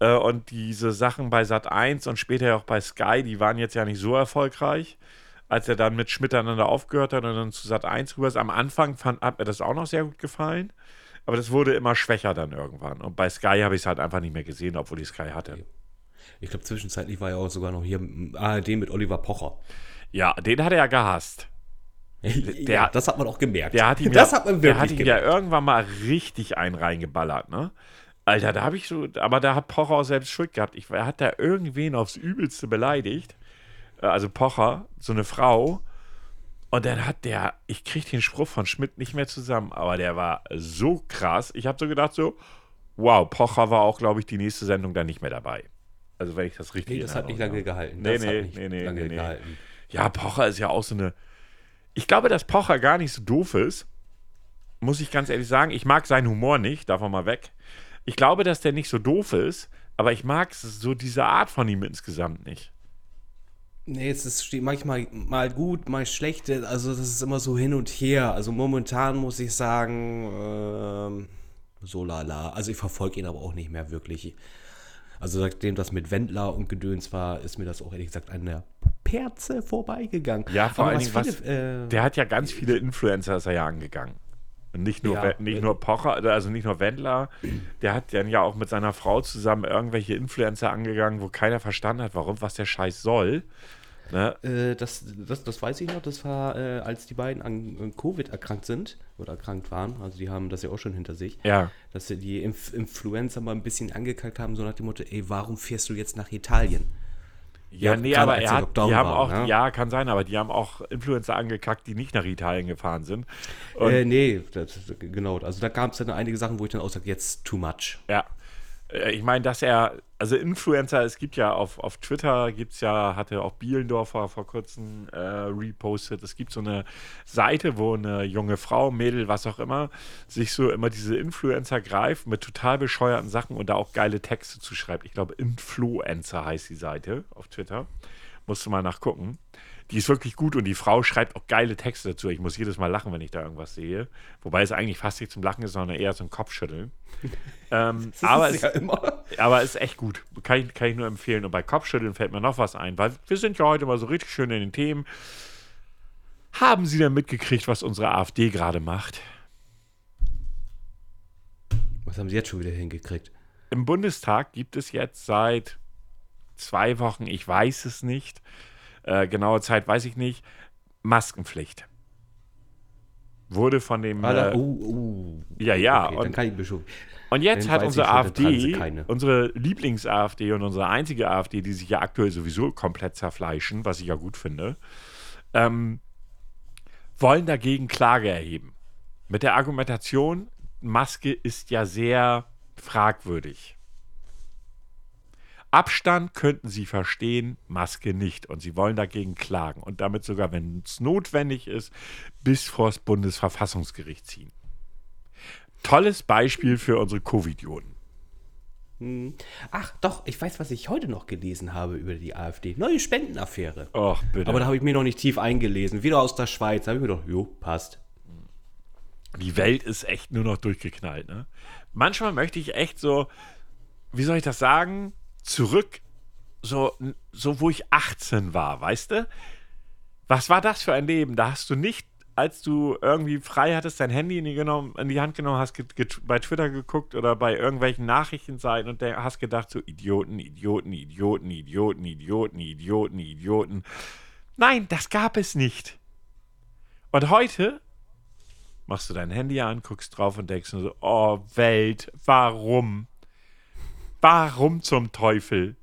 Äh, Und diese Sachen bei Sat 1 und später auch bei Sky, die waren jetzt ja nicht so erfolgreich. Als er dann mit Schmidt einander aufgehört hat und dann zu Sat 1 rüber ist. Am Anfang fand, hat mir das auch noch sehr gut gefallen. Aber das wurde immer schwächer dann irgendwann. Und bei Sky habe ich es halt einfach nicht mehr gesehen, obwohl ich Sky hatte. Ich glaube, zwischenzeitlich war ja auch sogar noch hier im ARD mit Oliver Pocher. Ja, den hat er ja gehasst. ja, das hat man auch gemerkt. Der hat ihm, das ja, hat man der wirklich hat ihm gemerkt. ja irgendwann mal richtig einen reingeballert, ne? Alter, da habe ich so, aber da hat Pocher auch selbst Schuld gehabt. Ich, er hat da irgendwen aufs Übelste beleidigt. Äh, Also Pocher, so eine Frau. Und dann hat der, ich kriege den Spruch von Schmidt nicht mehr zusammen, aber der war so krass. Ich habe so gedacht, so, wow, Pocher war auch, glaube ich, die nächste Sendung dann nicht mehr dabei. Also, wenn ich das richtig Nee, das hat nicht lange gehalten. Nee, das nee, hat nicht nee, nee, lange nee, gehalten. Ja, Pocher ist ja auch so eine. Ich glaube, dass Pocher gar nicht so doof ist. Muss ich ganz ehrlich sagen. Ich mag seinen Humor nicht, davon mal weg. Ich glaube, dass der nicht so doof ist, aber ich mag so diese Art von ihm insgesamt nicht. Nee, es ist steht manchmal mal gut, mal schlecht. Also das ist immer so hin und her. Also momentan muss ich sagen, ähm, so lala. Also ich verfolge ihn aber auch nicht mehr wirklich. Also seitdem das mit Wendler und Gedöns war, ist mir das auch ehrlich gesagt an der Perze vorbeigegangen. Ja, vor Aber allen Dingen, was, viele, äh, der hat ja ganz viele Influencer ist er ja angegangen. Und nicht nur, Ja, nicht äh, nur Pocher, also nicht nur Wendler, der hat dann ja auch mit seiner Frau zusammen irgendwelche Influencer angegangen, wo keiner verstanden hat, warum, was der Scheiß soll. Ne? Äh, das, das, das weiß ich noch, das war, äh, als die beiden an an Covid erkrankt sind oder erkrankt waren, also die haben das ja auch schon hinter sich, Ja. dass sie die Inf Influencer mal ein bisschen angekackt haben, so nach dem Motto, ey, warum fährst du jetzt nach Italien? Ja, Ja, nee, aber er hat, die haben war, auch, ne? ja, kann sein, aber die haben auch Influencer angekackt, die nicht nach Italien gefahren sind. Und, Äh, nee, das, genau, also da gab es dann einige Sachen, wo ich dann auch sage, jetzt too much. Ja. Äh, Ich meine, dass er, also Influencer, es gibt ja auf, auf Twitter, es ja, hatte auch Bielendorfer vor kurzem äh, repostet, es gibt so eine Seite, wo eine junge Frau, Mädel, was auch immer, sich so immer diese Influencer greift mit total bescheuerten Sachen und da auch geile Texte zu schreibt. Ich glaube, Influencer heißt die Seite auf Twitter. Musst du mal nachgucken. Die ist wirklich gut und die Frau schreibt auch geile Texte dazu. Ich muss jedes Mal lachen, wenn ich da irgendwas sehe. Wobei es eigentlich fast nicht zum Lachen ist, sondern eher zum Kopfschütteln. ähm, Das aber, ist es, ja immer. aber ist echt gut. Kann ich, kann ich nur empfehlen. Und bei Kopfschütteln fällt mir noch was ein, weil wir sind ja heute mal so richtig schön in den Themen. Haben Sie denn mitgekriegt, was unsere AfD gerade macht? Was haben sie jetzt schon wieder hingekriegt? Im Bundestag gibt es jetzt seit zwei Wochen, ich weiß es nicht, äh, genaue Zeit weiß ich nicht, Maskenpflicht. Wurde von dem. Äh, uh, uh. ja, ja. Okay, dann und, kann ich und jetzt dann hat unsere dann AfD, unsere Lieblings-AfD und unsere einzige AfD, die sich ja aktuell sowieso komplett zerfleischen, was ich ja gut finde, ähm, wollen dagegen Klage erheben. Mit der Argumentation, Maske ist ja sehr fragwürdig. Abstand könnten sie verstehen, Maske nicht. Und sie wollen dagegen klagen. Und damit sogar, wenn es notwendig ist, bis vor das Bundesverfassungsgericht ziehen. Tolles Beispiel für unsere Covidioten. Ach, doch, ich weiß, was ich heute noch gelesen habe über die AfD. Neue Spendenaffäre. Och, bitte. Aber da habe ich mir noch nicht tief eingelesen. Wieder aus der Schweiz. Da habe ich mir gedacht, jo, passt. die Welt ist echt nur noch durchgeknallt. Ne? Manchmal möchte ich echt so, wie soll ich das sagen, zurück, so, so wo ich 18 war, weißt du? Was war das für ein Leben? Da hast du nicht, als du irgendwie frei hattest, dein Handy in die, genommen, in die Hand genommen hast, bei Twitter geguckt oder bei irgendwelchen Nachrichtenseiten und hast gedacht, so Idioten, Idioten, Idioten, Idioten, Idioten, Idioten, Idioten. Nein, das gab es nicht. Und heute machst du dein Handy an, guckst drauf und denkst nur so, oh Welt, warum? Warum zum Teufel?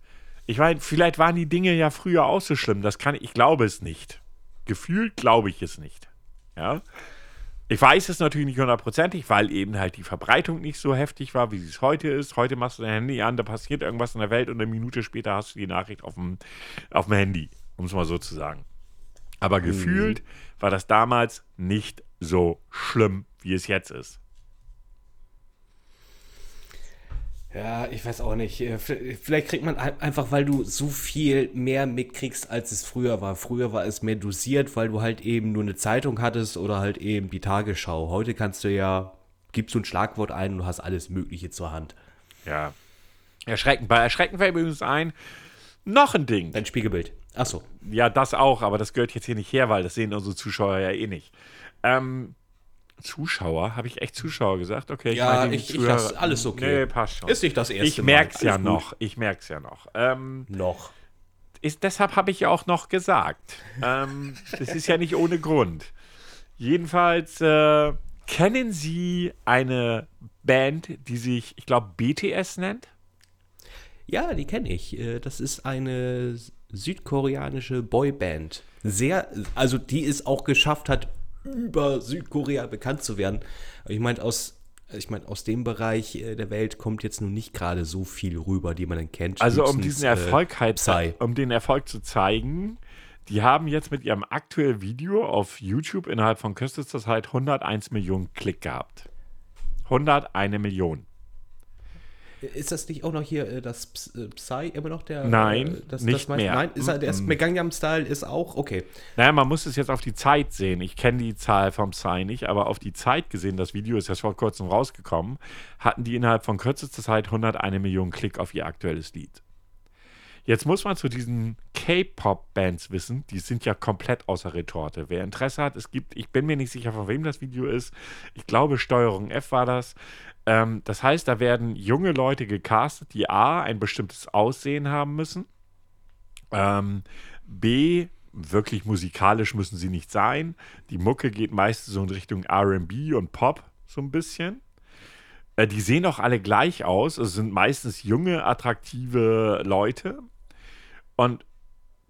Ich meine, vielleicht waren die Dinge ja früher auch so schlimm, das kann ich, ich glaube es nicht. Gefühlt glaube ich es nicht. Ja. Ich weiß es natürlich nicht hundertprozentig, weil eben halt die Verbreitung nicht so heftig war, wie sie es heute ist. Heute machst du dein Handy an, da passiert irgendwas in der Welt und eine Minute später hast du die Nachricht auf dem, auf dem Handy, um es mal so zu sagen. Aber gefühlt war das damals nicht so schlimm, wie es jetzt ist. Ja, ich weiß auch nicht. Äh, Vielleicht kriegt man ein- einfach, weil du so viel mehr mitkriegst, als es früher war. Früher war es mehr dosiert, weil du halt eben nur eine Zeitung hattest oder halt eben die Tagesschau. Heute kannst du ja, gibst du ein Schlagwort ein und du hast alles Mögliche zur Hand. Ja. Erschreckend. Bei Erschreckend fällt mir übrigens ein, noch ein Ding. Dein Spiegelbild. Achso. Ja, das auch, aber das gehört jetzt hier nicht her, weil das sehen unsere Zuschauer ja eh nicht. Ähm, Zuschauer? Habe ich echt Zuschauer gesagt? Okay, Ja, ich- ich Zuhörer- lass alles okay. Nee, passt schon. Ist nicht das erste ich Mal. merk's ja Alles gut. noch. Ich merk's ja noch. Ähm, Noch. ist, deshalb habe ich ja auch noch gesagt. Ähm, das ist ja nicht ohne Grund. Jedenfalls äh, kennen Sie eine Band, die sich, ich glaube, BTS nennt? Ja, die kenne ich. Äh, Das ist eine südkoreanische Boyband. sehr, also die es auch geschafft hat, über Südkorea bekannt zu werden. Ich meine, aus ich meine, aus dem Bereich äh, der Welt kommt jetzt nun nicht gerade so viel rüber, die man dann kennt. Also um diesen Erfolg halt, Psy. um den Erfolg zu zeigen, die haben jetzt mit ihrem aktuellen Video auf YouTube innerhalb von kürzester Zeit 101 Millionen Klick gehabt. 101 Millionen. Ist das nicht auch noch hier äh, das äh, Psy immer noch der? Nein, äh, das, nicht das mehr. Nein, ist er, der mm Gangnam Style ist auch okay. Naja, man muss es jetzt auf die Zeit sehen. Ich kenne die Zahl vom Psy nicht, aber auf die Zeit gesehen, das Video ist ja vor kurzem rausgekommen, hatten die innerhalb von kürzester Zeit 101 Millionen Klick auf ihr aktuelles Lied. Jetzt muss man zu diesen K-Pop-Bands wissen, die sind ja komplett außer Retorte. Wer Interesse hat, es gibt, ich bin mir nicht sicher, von wem das Video ist. Ich glaube, Steuerung F war das. Ähm, das heißt, da werden junge Leute gecastet, die A, ein bestimmtes Aussehen haben müssen. Ähm, B, wirklich musikalisch müssen sie nicht sein. Die Mucke geht meistens so in Richtung RB und Pop, so ein bisschen. Äh, die sehen auch alle gleich aus. Es sind meistens junge, attraktive Leute. Und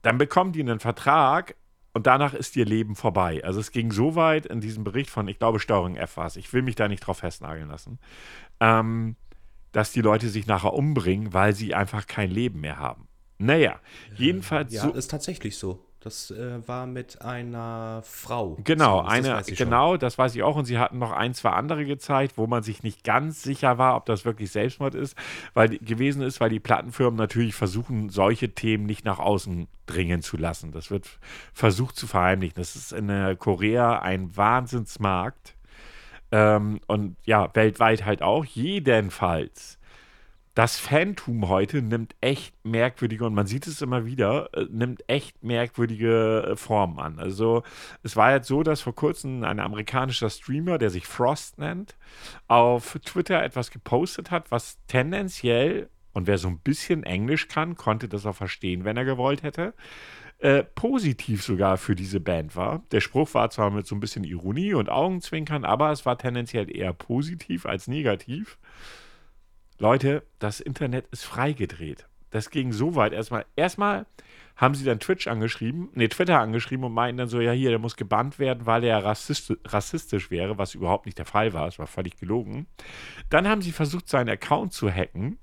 dann bekommen die einen Vertrag und danach ist ihr Leben vorbei. Also es ging so weit in diesem Bericht von, ich glaube, Steuerung F war es, ich will mich da nicht drauf festnageln lassen, ähm, dass die Leute sich nachher umbringen, weil sie einfach kein Leben mehr haben. Naja, jedenfalls. Ja, so, ist tatsächlich so. Das äh, war mit einer Frau. Genau, das eine, genau, schon. das weiß ich auch. Und sie hatten noch ein, zwei andere gezeigt, wo man sich nicht ganz sicher war, ob das wirklich Selbstmord ist, weil gewesen ist, weil die Plattenfirmen natürlich versuchen, solche Themen nicht nach außen dringen zu lassen. Das wird versucht zu verheimlichen. Das ist in äh, Korea ein Wahnsinnsmarkt. Ähm, und ja, weltweit halt auch. Jedenfalls das Phantom heute nimmt echt merkwürdige, und man sieht es immer wieder, äh, nimmt echt merkwürdige äh, Formen an. Also es war jetzt so, dass vor kurzem ein amerikanischer Streamer, der sich Frost nennt, auf Twitter etwas gepostet hat, was tendenziell, und wer so ein bisschen Englisch kann, konnte das auch verstehen, wenn er gewollt hätte, äh, positiv sogar für diese Band war. Der Spruch war zwar mit so ein bisschen Ironie und Augenzwinkern, aber es war tendenziell eher positiv als negativ. Leute, das Internet ist freigedreht. Das ging so weit. Erstmal, erstmal haben sie dann Twitch angeschrieben, nee, Twitter angeschrieben und meinten dann so, ja, hier, der muss gebannt werden, weil er rassist, rassistisch wäre, was überhaupt nicht der Fall war. Es war völlig gelogen. Dann haben sie versucht, seinen Account zu hacken,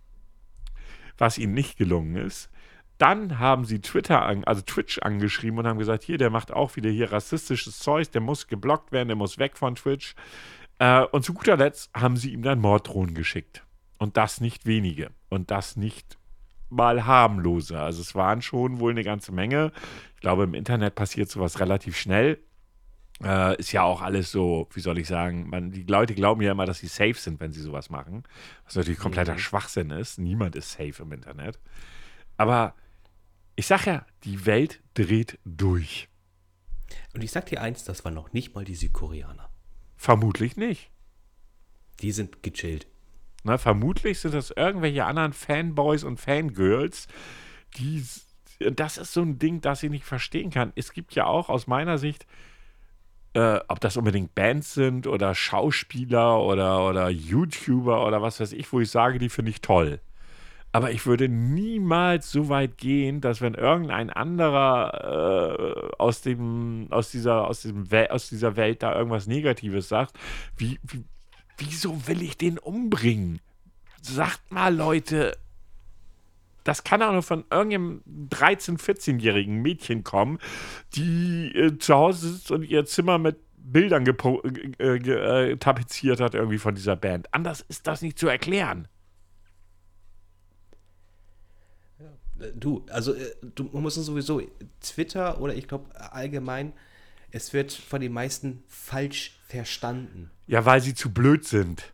was ihnen nicht gelungen ist. Dann haben sie Twitter, an, also Twitch angeschrieben und haben gesagt, hier, der macht auch wieder hier rassistisches Zeug, der muss geblockt werden, der muss weg von Twitch. Äh, und zu guter Letzt haben sie ihm dann Morddrohnen geschickt. Und das nicht wenige. Und das nicht mal harmlose. Also es waren schon wohl eine ganze Menge. Ich glaube, im Internet passiert sowas relativ schnell. Äh, ist ja auch alles so, wie soll ich sagen, man, die Leute glauben ja immer, dass sie safe sind, wenn sie sowas machen. Was natürlich kompletter mhm. Schwachsinn ist. Niemand ist safe im Internet. Aber ich sag ja, die Welt dreht durch. Und ich sag dir eins, das waren noch nicht mal die Südkoreaner. Vermutlich nicht. Die sind gechillt. Na, vermutlich sind das irgendwelche anderen Fanboys und Fangirls, die. Das ist so ein Ding, das ich nicht verstehen kann. Es gibt ja auch aus meiner Sicht, äh, ob das unbedingt Bands sind oder Schauspieler oder, oder YouTuber oder was weiß ich, wo ich sage, die finde ich toll. Aber ich würde niemals so weit gehen, dass wenn irgendein anderer äh, aus, dem, aus, dieser, aus, diesem aus dieser Welt da irgendwas Negatives sagt, wie, wie, Wieso will ich den umbringen? Sagt mal, Leute, das kann auch nur von irgendeinem 13-, 14-jährigen Mädchen kommen, die äh, zu Hause sitzt und ihr Zimmer mit Bildern äh, äh, tapeziert hat, irgendwie von dieser Band. Anders ist das nicht zu erklären. Du, also äh, du musst sowieso Twitter oder ich glaube allgemein, es wird von den meisten falsch verstanden. Ja, weil sie zu blöd sind.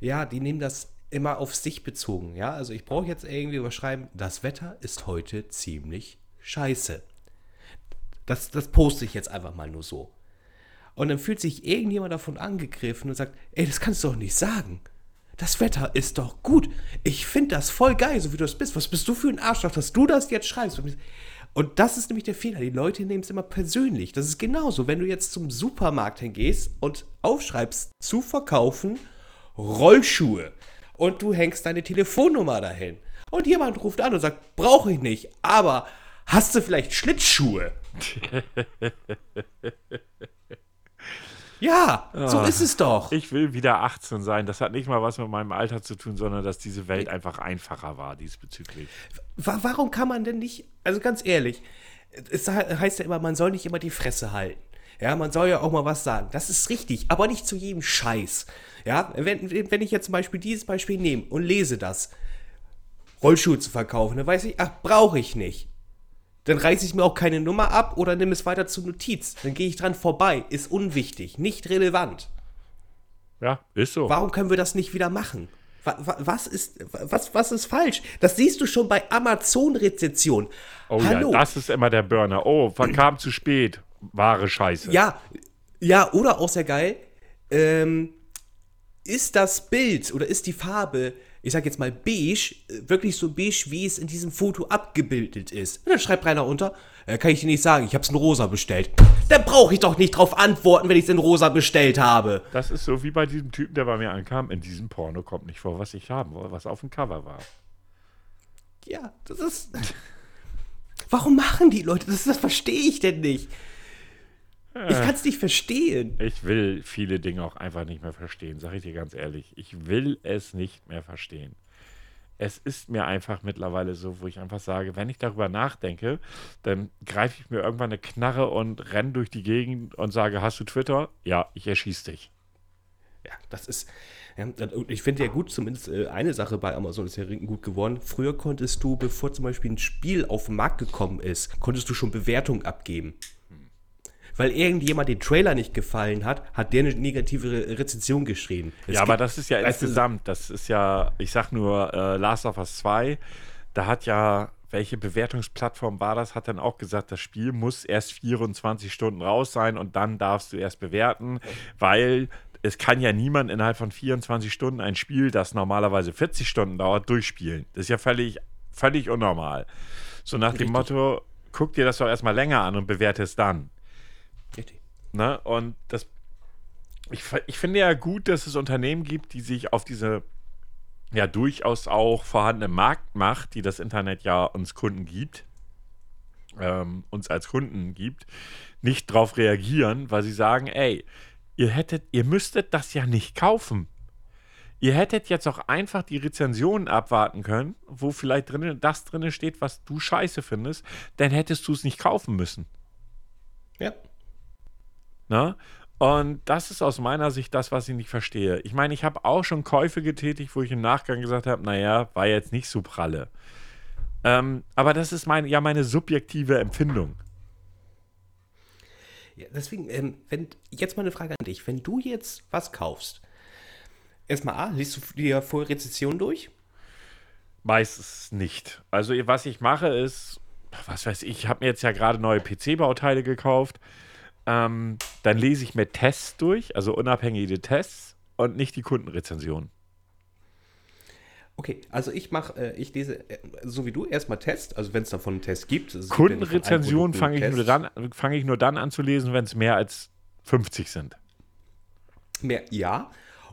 Ja, die nehmen das immer auf sich bezogen. Ja, also ich brauche jetzt irgendwie überschreiben, das Wetter ist heute ziemlich scheiße. Das, das poste ich jetzt einfach mal nur so. Und dann fühlt sich irgendjemand davon angegriffen und sagt, ey, das kannst du doch nicht sagen. Das Wetter ist doch gut. Ich finde das voll geil, so wie du es bist. Was bist du für ein Arschloch, dass du das jetzt schreibst? Und das ist nämlich der Fehler. Die Leute nehmen es immer persönlich. Das ist genauso, wenn du jetzt zum Supermarkt hingehst und aufschreibst, zu verkaufen Rollschuhe. Und du hängst deine Telefonnummer dahin. Und jemand ruft an und sagt, brauche ich nicht, aber hast du vielleicht Schlittschuhe? Ja, so Ah. ist es doch. Ich will wieder 18 sein. Das hat nicht mal was mit meinem Alter zu tun, sondern dass diese Welt einfach einfacher war diesbezüglich. Wa warum kann man denn nicht, also ganz ehrlich, es he- heißt ja immer, man soll nicht immer die Fresse halten. Ja, man soll ja auch mal was sagen. Das ist richtig, aber nicht zu jedem Scheiß. Ja, wenn, wenn ich jetzt zum Beispiel dieses Beispiel nehme und lese das, Rollschuhe zu verkaufen, dann weiß ich, ach, brauche ich nicht. Dann reiße ich mir auch keine Nummer ab oder nehme es weiter zur Notiz. Dann gehe ich dran vorbei. Ist unwichtig, nicht relevant. Ja, ist so. Warum können wir das nicht wieder machen? Wa- wa- Was ist, was, was ist falsch? Das siehst du schon bei Amazon-Rezession. Oh Hallo. ja, das ist immer der Burner. Oh, verkam zu spät. Wahre Scheiße. ja, ja, oder auch sehr geil. Ähm, ist das Bild oder ist die Farbe, ich sag jetzt mal beige, wirklich so beige, wie es in diesem Foto abgebildet ist? Und dann schreibt Rainer unter, äh, kann ich dir nicht sagen, ich hab's in rosa bestellt. Dann brauche ich doch nicht drauf antworten, wenn ich es in rosa bestellt habe. Das ist so wie bei diesem Typen, der bei mir ankam. In diesem Porno kommt nicht vor, was ich haben wollte, was auf dem Cover war. Ja, das ist. Warum machen die Leute das? Das verstehe ich denn nicht. Ich kann es nicht verstehen. Ich will viele Dinge auch einfach nicht mehr verstehen, sage ich dir ganz ehrlich. Ich will es nicht mehr verstehen. Es ist mir einfach mittlerweile so, wo ich einfach sage, wenn ich darüber nachdenke, dann greife ich mir irgendwann eine Knarre und renne durch die Gegend und sage, hast du Twitter? Ja, ich erschieße dich. Ja, das ist. Ja, ich finde ja gut, zumindest äh, eine Sache bei Amazon ist ja gut geworden. Früher konntest du, bevor zum Beispiel ein Spiel auf den Markt gekommen ist, konntest du schon Bewertungen abgeben. Weil irgendjemand den Trailer nicht gefallen hat, hat der eine negative Re Rezension geschrieben. Es ja, aber das ist ja insgesamt, das ist ja, ich sag nur, äh, Last of Us 2, da hat ja, welche Bewertungsplattform war das, hat dann auch gesagt, das Spiel muss erst 24 Stunden raus sein und dann darfst du erst bewerten, weil es kann ja niemand innerhalb von 24 Stunden ein Spiel, das normalerweise 40 Stunden dauert, durchspielen. Das ist ja völlig, völlig unnormal. So nach dem Motto, guck dir das doch erstmal länger an und bewerte es dann. Richtig. Ne? Und das, ich, ich finde ja gut, dass es Unternehmen gibt, die sich auf diese ja durchaus auch vorhandene Marktmacht, die das Internet ja uns Kunden gibt, ähm, uns als Kunden gibt, nicht drauf reagieren, weil sie sagen, ey, ihr hättet, ihr müsstet das ja nicht kaufen. Ihr hättet jetzt auch einfach die Rezensionen abwarten können, wo vielleicht drin, das drin steht, was du scheiße findest, dann hättest du es nicht kaufen müssen. Ja. Ne? Und das ist aus meiner Sicht das, was ich nicht verstehe. Ich meine, ich habe auch schon Käufe getätigt, wo ich im Nachgang gesagt habe, naja, war jetzt nicht so pralle. Ähm, aber das ist mein, ja meine subjektive Empfindung. Ja, deswegen, ähm, wenn, jetzt mal eine Frage an dich. Wenn du jetzt was kaufst, erstmal A, liest du dir vorher Rezession durch? Meistens nicht. Also was ich mache ist, was weiß ich, ich habe mir jetzt ja gerade neue PC-Bauteile gekauft. Ähm, dann lese ich mir Tests durch, also unabhängige Tests und nicht die Kundenrezensionen. Okay, also ich mache, äh, ich lese, äh, so wie du, erstmal Test, also wenn es davon einen Test gibt. Produkten fange ich, nur Tests. dann- fange ich nur dann an zu lesen, wenn es mehr als 50 sind. Mehr, ja.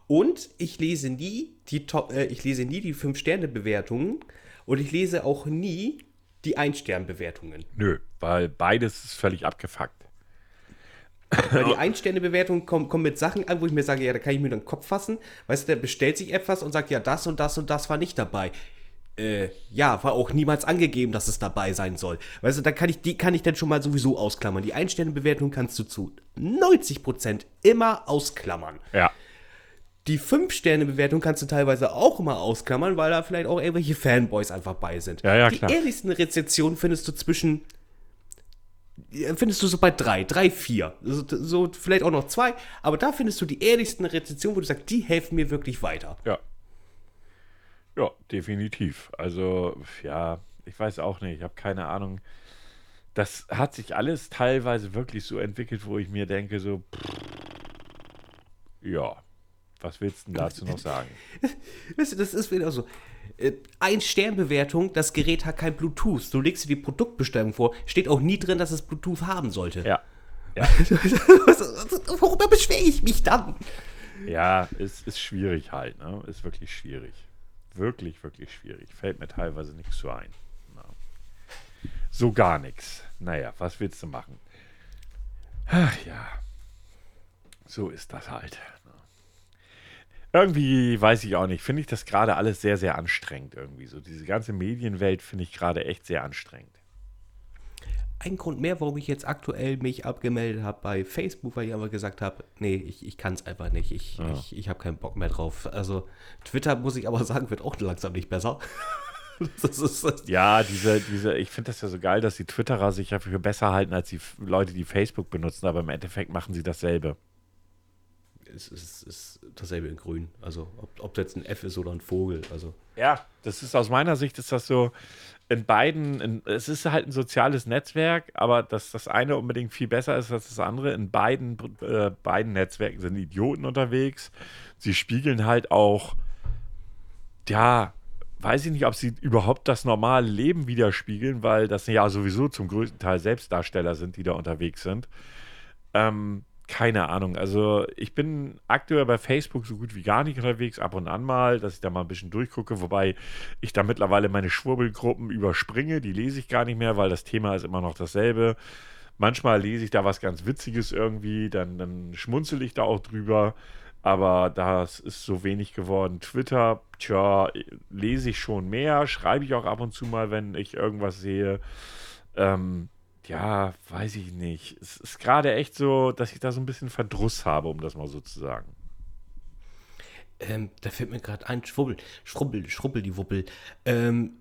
Und ich lese nie die Top, äh, ich lese nie die 5-Sterne-Bewertungen und ich lese auch nie die 1-Stern-Bewertungen. Nö, weil beides ist völlig abgefuckt. Weil die 1-Sterne-Bewertungen kommen, kommen mit Sachen an, wo ich mir sage, ja, da kann ich mir den Kopf fassen. Weißt du, der bestellt sich etwas und sagt, ja, das und das und das war nicht dabei. Äh, ja, war auch niemals angegeben, dass es dabei sein soll. Weißt du, da kann ich, die kann ich dann schon mal sowieso ausklammern. Die 1-Sterne-Bewertung kannst du zu 90% immer ausklammern. Ja. Die 5-Sterne-Bewertung kannst du teilweise auch immer ausklammern, weil da vielleicht auch irgendwelche Fanboys einfach bei sind. Ja, ja, die klar. ehrlichsten Rezensionen findest du zwischen. Ja, Findest du so bei drei, drei, vier. So, so vielleicht auch noch zwei, aber da findest du die ehrlichsten Rezensionen, wo du sagst, die helfen mir wirklich weiter. Ja. Ja, definitiv. Also, ja, ich weiß auch nicht, ich habe keine Ahnung. Das hat sich alles teilweise wirklich so entwickelt, wo ich mir denke, so, pff, ja, was willst du denn dazu noch sagen? Weißt du, das ist wieder so. Äh, Ein Sternbewertung, das Gerät hat kein Bluetooth. Du legst dir die Produktbestellung vor, steht auch nie drin, dass es Bluetooth haben sollte. Ja. Worüber beschwere ich mich dann? Ja, es ist schwierig halt, ne? Ist wirklich schwierig. Wirklich, wirklich schwierig. Fällt mir teilweise nichts so ein. Ja. so gar nichts. Naja, was willst du machen? Ach ja, so ist das halt. Irgendwie weiß ich auch nicht, finde ich das gerade alles sehr, sehr anstrengend irgendwie. So diese ganze Medienwelt finde ich gerade echt sehr anstrengend. Ein Grund mehr, warum ich jetzt aktuell mich abgemeldet habe bei Facebook, weil ich einfach gesagt habe, nee, ich, ich kann es einfach nicht. Ich, Ja. ich, ich habe keinen Bock mehr drauf. Also Twitter, muss ich aber sagen, wird auch langsam nicht besser. das ist, das, Ja, diese, diese, ich finde das ja so geil, dass die Twitterer sich ja für besser halten als die Leute, die Facebook benutzen, aber im Endeffekt machen sie dasselbe. Ist, ist, ist dasselbe in grün. Also ob, ob das jetzt ein F ist oder ein Vogel. Also Ja, das ist aus meiner Sicht ist das so in beiden, in, es ist halt ein soziales Netzwerk, aber dass das eine unbedingt viel besser ist als das andere. In beiden, äh, beiden Netzwerken sind Idioten unterwegs. Sie spiegeln halt auch, ja, weiß ich nicht, ob sie überhaupt das normale Leben widerspiegeln, weil das ja sowieso zum größten Teil Selbstdarsteller sind, die da unterwegs sind. Ähm, keine Ahnung. Also ich bin aktuell bei Facebook so gut wie gar nicht unterwegs, ab und an mal, dass ich da mal ein bisschen durchgucke, wobei ich da mittlerweile meine Schwurbelgruppen überspringe, die lese ich gar nicht mehr, weil das Thema ist immer noch dasselbe. Manchmal lese ich da was ganz Witziges irgendwie, dann, dann schmunzel ich da auch drüber, aber das ist so wenig geworden. Twitter, tja, lese ich schon mehr, schreibe ich auch ab und zu mal, wenn ich irgendwas sehe. Ähm, ja, weiß ich nicht. Es ist gerade echt so, dass ich da so ein bisschen Verdruss habe, um das mal so zu sagen. ähm, da fällt mir gerade ein, Schwubbel, Schrubbel, Schrubbel, die Wuppel. Ähm,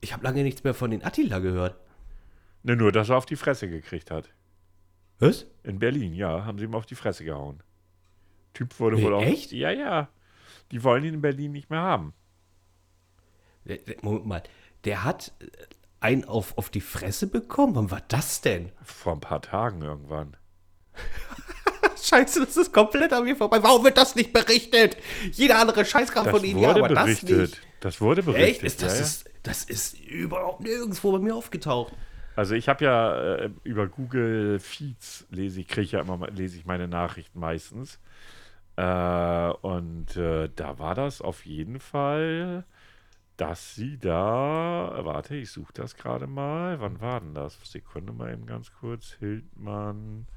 ich habe lange nichts mehr von den Attila gehört. Ne, nur, dass er auf die Fresse gekriegt hat. Was? In Berlin, ja, haben sie ihm auf die Fresse gehauen. Typ wurde Nee, wohl auch. echt? Ja, ja. Die wollen ihn in Berlin nicht mehr haben. Moment mal, der hat einen auf, auf die Fresse bekommen? Wann war das denn? Vor ein paar Tagen irgendwann. Scheiße, das ist komplett an mir vorbei. Warum wird das nicht berichtet? Jeder andere Scheißkram Das von Ihnen, ja, aber das berichtet. nicht. Das wurde Echt? berichtet. Ist, das, ja. Ist, das ist überhaupt nirgendwo bei mir aufgetaucht. Also ich habe ja äh, über Google Feeds lese ich, kriege ich ja immer mal- lese ich meine Nachrichten meistens. Äh, und äh, da war das auf jeden Fall, dass sie da, warte, ich suche das gerade mal. Wann war denn das? Sekunde mal eben ganz kurz. Hildmann.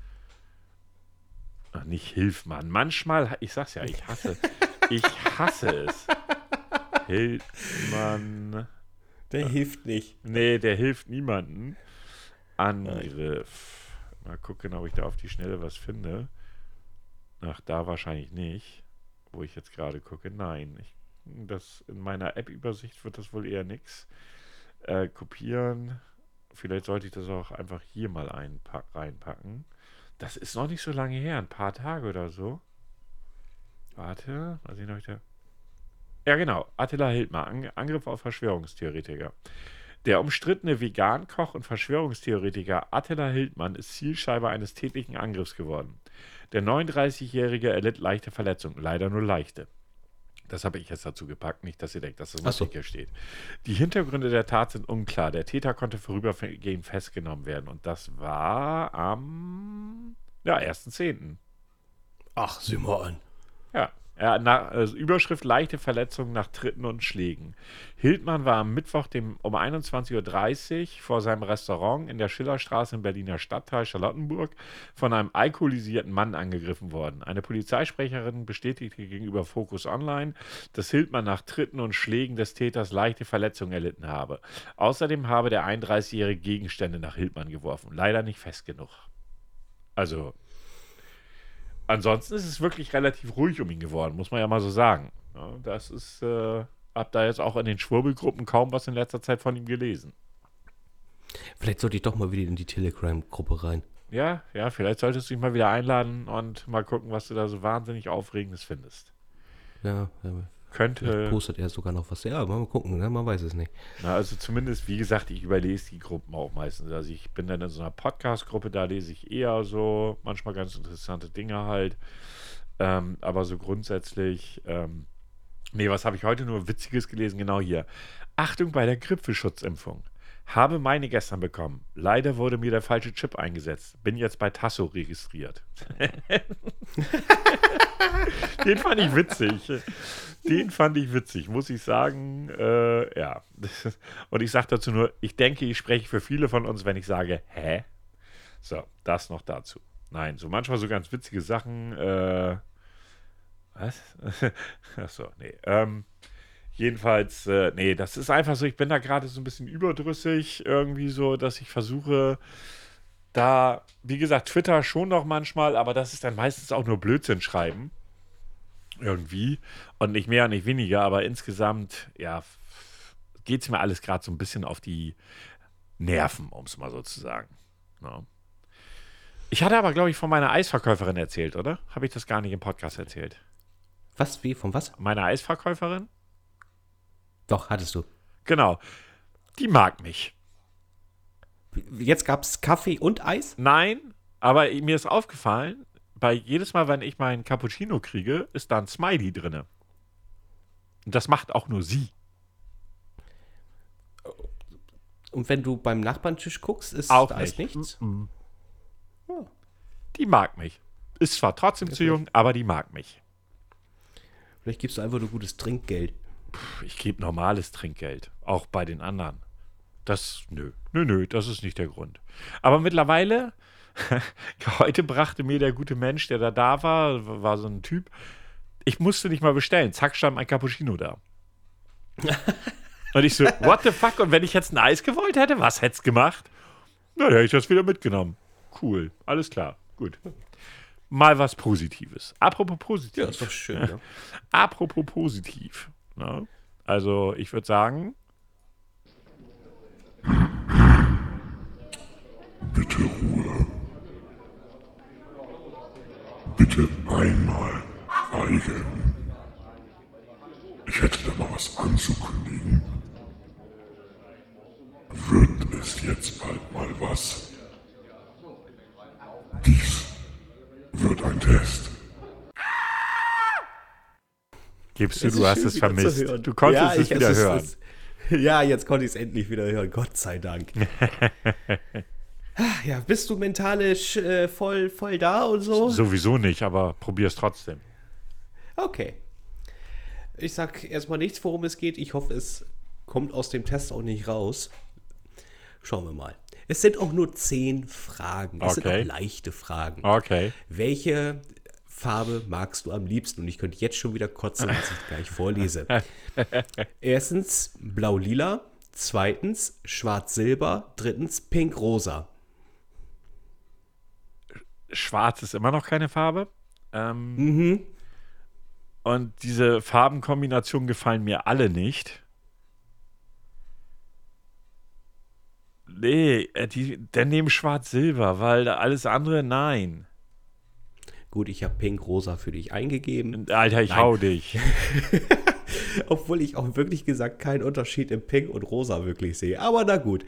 Ach, nicht Hilfmann. Manchmal, ich sag's ja, ich hasse, ich hasse es. Hildmann. Der hilft nicht. Nee, der hilft niemanden. Angriff. Mal gucken, ob ich da auf die Schnelle was finde. Ach, da wahrscheinlich nicht. Wo ich jetzt gerade gucke. Nein. Ich, das, in meiner App-Übersicht wird das wohl eher nix. Äh, kopieren. Vielleicht sollte ich das auch einfach hier mal einpack, reinpacken. Das ist noch nicht so lange her. Ein paar Tage oder so. Warte. Mal sehen, ob ich da. Ja, genau. Attila Hildmann. Ang Angriff auf Verschwörungstheoretiker. Der umstrittene Vegan-Koch und Verschwörungstheoretiker Attila Hildmann ist Zielscheibe eines tätlichen Angriffs geworden. Der 39-Jährige erlitt leichte Verletzungen, leider nur leichte. Das habe ich jetzt dazu gepackt, nicht, dass ihr denkt, dass das Ach so. was hier steht. Die Hintergründe der Tat sind unklar. Der Täter konnte vorübergehend festgenommen werden und das war am ja, 1.10. Ach, sieh mal an. Ja, er, na, also Überschrift leichte Verletzungen nach Tritten und Schlägen. Hildmann war am Mittwoch dem, um 21.30 Uhr vor seinem Restaurant in der Schillerstraße im Berliner Stadtteil Charlottenburg von einem alkoholisierten Mann angegriffen worden. Eine Polizeisprecherin bestätigte gegenüber Focus Online, dass Hildmann nach Tritten und Schlägen des Täters leichte Verletzungen erlitten habe. Außerdem habe der 31-jährige Gegenstände nach Hildmann geworfen. Leider nicht fest genug. Also, ansonsten ist es wirklich relativ ruhig um ihn geworden, muss man ja mal so sagen. Ja, das ist, äh, hab da jetzt auch in den Schwurbelgruppen kaum was in letzter Zeit von ihm gelesen. Vielleicht sollte ich doch mal wieder in die Telegram-Gruppe rein. Ja, ja, vielleicht solltest du dich mal wieder einladen und mal gucken, was du da so wahnsinnig Aufregendes findest. Ja, ja vielleicht Könnte, postet er sogar noch was. Ja, mal gucken, ne? man weiß es nicht. na, also zumindest, wie gesagt, ich überlese die Gruppen auch meistens. Also ich bin dann in so einer Podcast-Gruppe, da lese ich eher so manchmal ganz interessante Dinge halt. Ähm, aber so grundsätzlich, ähm, nee, was habe ich heute nur Witziges gelesen? Genau hier. Achtung bei der Grippeschutzimpfung. Habe meine gestern bekommen. Leider wurde mir der falsche Chip eingesetzt. Bin jetzt bei Tasso registriert. Den fand ich witzig. Den fand ich witzig, muss ich sagen. Äh, ja. Und ich sage dazu nur, ich denke, ich spreche für viele von uns, wenn ich sage, hä? So, das noch dazu. Nein, so manchmal so ganz witzige Sachen. Äh, was? Achso, nee. Ähm, jedenfalls, äh, nee, das ist einfach so, ich bin da gerade so ein bisschen überdrüssig, irgendwie so, dass ich versuche, da, wie gesagt, Twitter schon noch manchmal, aber das ist dann meistens auch nur Blödsinn schreiben. Irgendwie. Und nicht mehr, nicht weniger, aber insgesamt, ja, geht es mir alles gerade so ein bisschen auf die Nerven, um es mal so zu sagen. Ja. Ich hatte aber, glaube ich, von meiner Eisverkäuferin erzählt, oder? Habe ich das gar nicht im Podcast erzählt? Was? Wie? Von was? Meine Eisverkäuferin? Doch, hattest du. Genau. Die mag mich. Jetzt gab es Kaffee und Eis? Nein, aber mir ist aufgefallen, bei jedes Mal, wenn ich meinen Cappuccino kriege, ist da ein Smiley drin. Und das macht auch nur sie. Und wenn du beim Nachbartisch guckst, ist Auch da ist nicht. nichts? Mm -mm. Die mag mich. Ist zwar trotzdem zu jung, aber die mag mich. Vielleicht gibst du einfach nur gutes Trinkgeld. Ich gebe normales Trinkgeld, auch bei den anderen. Das, nö, nö, nö, das ist nicht der Grund. Aber mittlerweile, heute brachte mir der gute Mensch, der da da war, war so ein Typ, ich musste nicht mal bestellen. Zack, stand ein Cappuccino da. Und ich so, what the fuck? Und wenn ich jetzt ein Eis gewollt hätte, was hätte es gemacht? Na, dann hätte ich das wieder mitgenommen. Cool, alles klar, gut. Mal was Positives. Apropos positiv. Ja, ist doch schön, ja. Apropos positiv. Ne? Also, ich würde sagen, Bitte Ruhe. Bitte einmal schweigen. Ich hätte da mal was anzukündigen. Wird es jetzt bald mal was? Dies wird ein Test. gibst du, Es du hast schön, es vermisst. Du konntest Ja, es ich- wieder ist- hören. es- ja, jetzt konnte ich es endlich wieder hören. Gott sei Dank. ja, bist du mentalisch äh, voll, voll da und so? Sowieso nicht, aber probier es trotzdem. Okay. Ich sag erstmal nichts, worum es geht. Ich hoffe, es kommt aus dem Test auch nicht raus. Schauen wir mal. Es sind auch nur zehn Fragen. Es sind Okay. auch leichte Fragen. Okay. Welche Farbe magst du am liebsten? Und ich könnte jetzt schon wieder kotzen, was ich gleich vorlese. Erstens blau-lila. Zweitens schwarz-silber. Drittens pink-rosa. Schwarz ist immer noch keine Farbe. Ähm, Mhm. Und diese Farbenkombinationen gefallen mir alle nicht. Nee, äh, die, dann nehmen Schwarz-Silber, weil alles andere, nein. Gut, ich habe pink-rosa für dich eingegeben. Alter, ich Nein. hau dich. Obwohl ich auch wirklich gesagt keinen Unterschied im Pink und Rosa wirklich sehe. Aber na gut.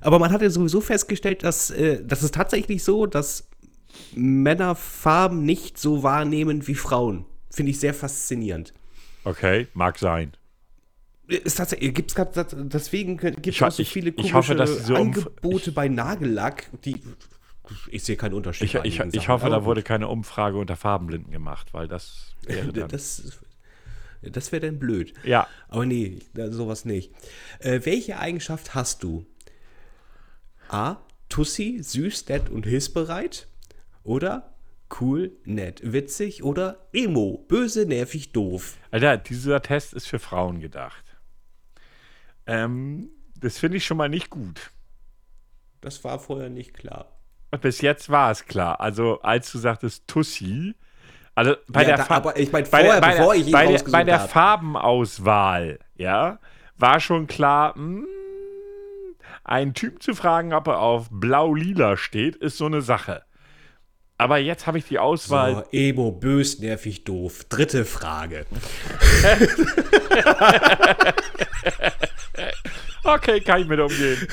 Aber man hat ja sowieso festgestellt, dass äh, das ist tatsächlich so, dass Männer Farben nicht so wahrnehmen wie Frauen. Finde ich sehr faszinierend. Okay, mag sein. Ist tatsächlich, gibt's grad, deswegen gibt es Ich auch so ich- viele ich komische hoffe, Umf- Angebote bei Nagellack, die ich sehe keinen Unterschied. Ich, ich, ich Sachen, hoffe, da wurde keine Umfrage unter Farbenblinden gemacht, weil das wäre dann. Das, das wäre dann blöd. ja, Aber nee, sowas nicht. Äh, welche Eigenschaft hast du? A. Tussi, süß, nett und hilfsbereit? Oder cool, nett, witzig? Oder Emo, böse, nervig, doof? Alter, dieser Test ist für Frauen gedacht. Ähm, das finde ich schon mal nicht gut. Das war vorher nicht klar. Bis jetzt war es klar. Also, als du sagtest Tussi, also bei Ja, der da- Fa- aber ich meine, bei der, vorher, bei bevor der, ich ihn bei der, bei der. Farbenauswahl, ja, war schon klar, mh, einen Typ zu fragen, ob er auf blau-lila steht, ist so eine Sache. Aber jetzt habe ich die Auswahl. So, Emo, bös, nervig, doof. Dritte Frage. Okay, kann ich mit umgehen.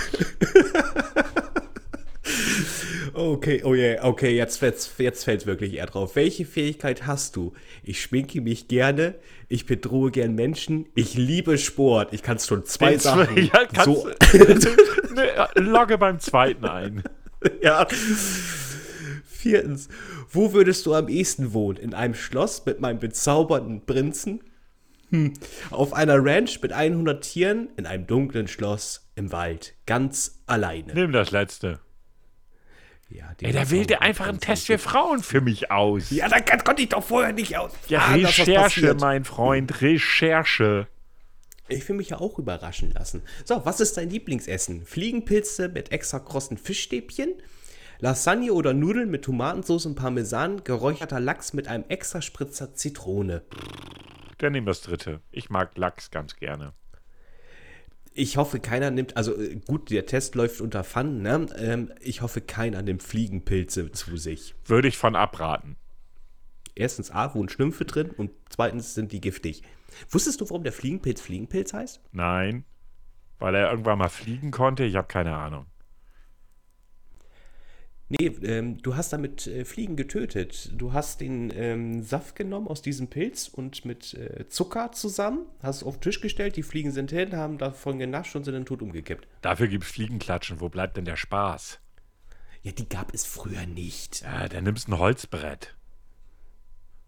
Okay, oh yeah, okay, jetzt, jetzt, jetzt fällt wirklich eher drauf. Welche Fähigkeit hast du? Ich schminke mich gerne, ich bedrohe gern Menschen, ich liebe Sport. Ich kann es schon zwei Den Sachen. ja, so, Nee, logge beim zweiten ein. ja. Viertens, wo würdest du am ehesten wohnen? In einem Schloss mit meinem bezaubernden Prinzen? Hm. Auf einer Ranch mit 100 Tieren? In einem dunklen Schloss im Wald, ganz alleine. Nimm das letzte. Ja, Ey, der wählte einfach einen Test für Frauen für mich aus. Ja, da konnte ich doch vorher nicht aus. Ja, das Recherche, mein Freund, Recherche. Ich will mich ja auch überraschen lassen. So, was ist dein Lieblingsessen? Fliegenpilze mit extra krossen Fischstäbchen? Lasagne oder Nudeln mit Tomatensauce und Parmesan? Geräucherter Lachs mit einem extra Spritzer Zitrone? Dann nimm das dritte. Ich mag Lachs ganz gerne. Ich hoffe, keiner nimmt, also äh, gut, der Test läuft unter Fun, ne? Ähm, ich hoffe, keiner nimmt Fliegenpilze zu sich. Würde ich von abraten. Erstens A, wohnen Schlümpfe drin und zweitens sind die giftig. Wusstest du, warum der Fliegenpilz Fliegenpilz heißt? Nein. Weil er irgendwann mal fliegen konnte? Ich habe keine Ahnung. Nee, ähm, du hast damit äh, Fliegen getötet. Du hast den ähm, Saft genommen aus diesem Pilz und mit äh, Zucker zusammen, hast es auf den Tisch gestellt, die Fliegen sind hin, haben davon genascht und sind dann tot umgekippt. Dafür gibt es Fliegenklatschen. Wo bleibt denn der Spaß? Ja, die gab es früher nicht. Ja, dann nimmst du ein Holzbrett.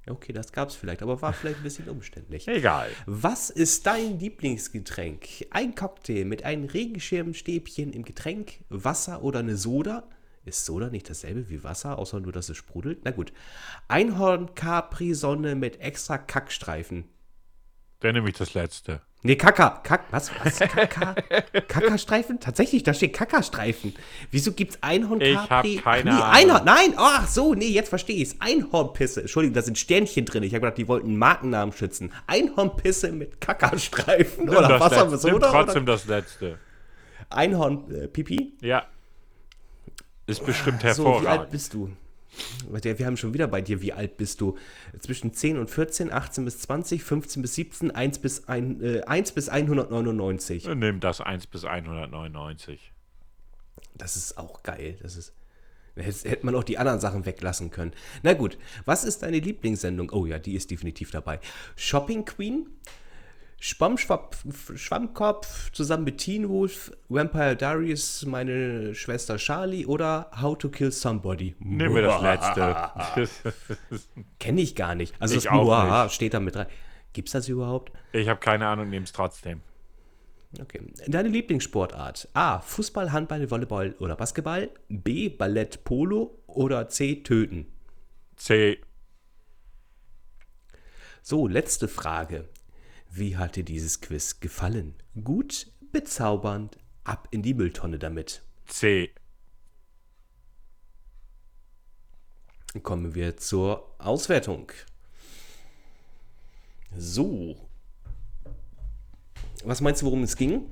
Okay, das gab es vielleicht, aber war vielleicht ein bisschen umständlich. Egal. Was ist dein Lieblingsgetränk? Ein Cocktail mit einem Regenschirmstäbchen im Getränk, Wasser oder eine Soda? Ist Soda nicht dasselbe wie Wasser, außer nur, dass es sprudelt? Na gut. Einhorn Capri Sonne mit extra Kackstreifen. Dann nehme ich das letzte. Nee, Kaka. Kack, was? Was? Kaka? Kakastreifen? Tatsächlich, da steht Kakastreifen. Wieso gibt's Einhorn Ich hab Capri? keine Ach, nee. Einhorn. Nein, ach so, nee, jetzt verstehe ich's. Einhornpisse. Entschuldigung, da sind Sternchen drin. Ich habe gedacht, die wollten einen Markennamen schützen. Einhornpisse mit Kakastreifen Nimm oder Wasser mit Nimm Soda trotzdem oder das letzte. Einhorn äh, Pipi. Ja. Ist bestimmt So, wie alt hervorragend. bist du? Wir haben schon wieder bei dir, wie alt bist du? Zwischen 10 und 14, 18 bis 20, 15 bis 17, 1 bis, ein, äh, 1 bis 199. Dann nimm das 1 bis 199. Das ist auch geil. Das ist. Hätte man auch die anderen Sachen weglassen können. Na gut, was ist deine Lieblingssendung? Oh ja, die ist definitiv dabei. Shopping Queen, Schwammkopf zusammen mit Teen Wolf, Vampire Diaries, meine Schwester Charlie oder How to Kill Somebody. Nimm mir das letzte. Kenne ich gar nicht. Also Ich das Muaha nicht. steht da mit rein. Gibt's das überhaupt? ich habe keine Ahnung, nehm's trotzdem. Okay. Deine Lieblingssportart? A. Fußball, Handball, Volleyball oder Basketball. B. Ballett, Polo oder C. Töten. C. So, letzte Frage. Wie hat dir dieses Quiz gefallen? Gut, bezaubernd, ab in die Mülltonne damit. C. Kommen wir zur Auswertung. So. Was meinst du, worum es ging?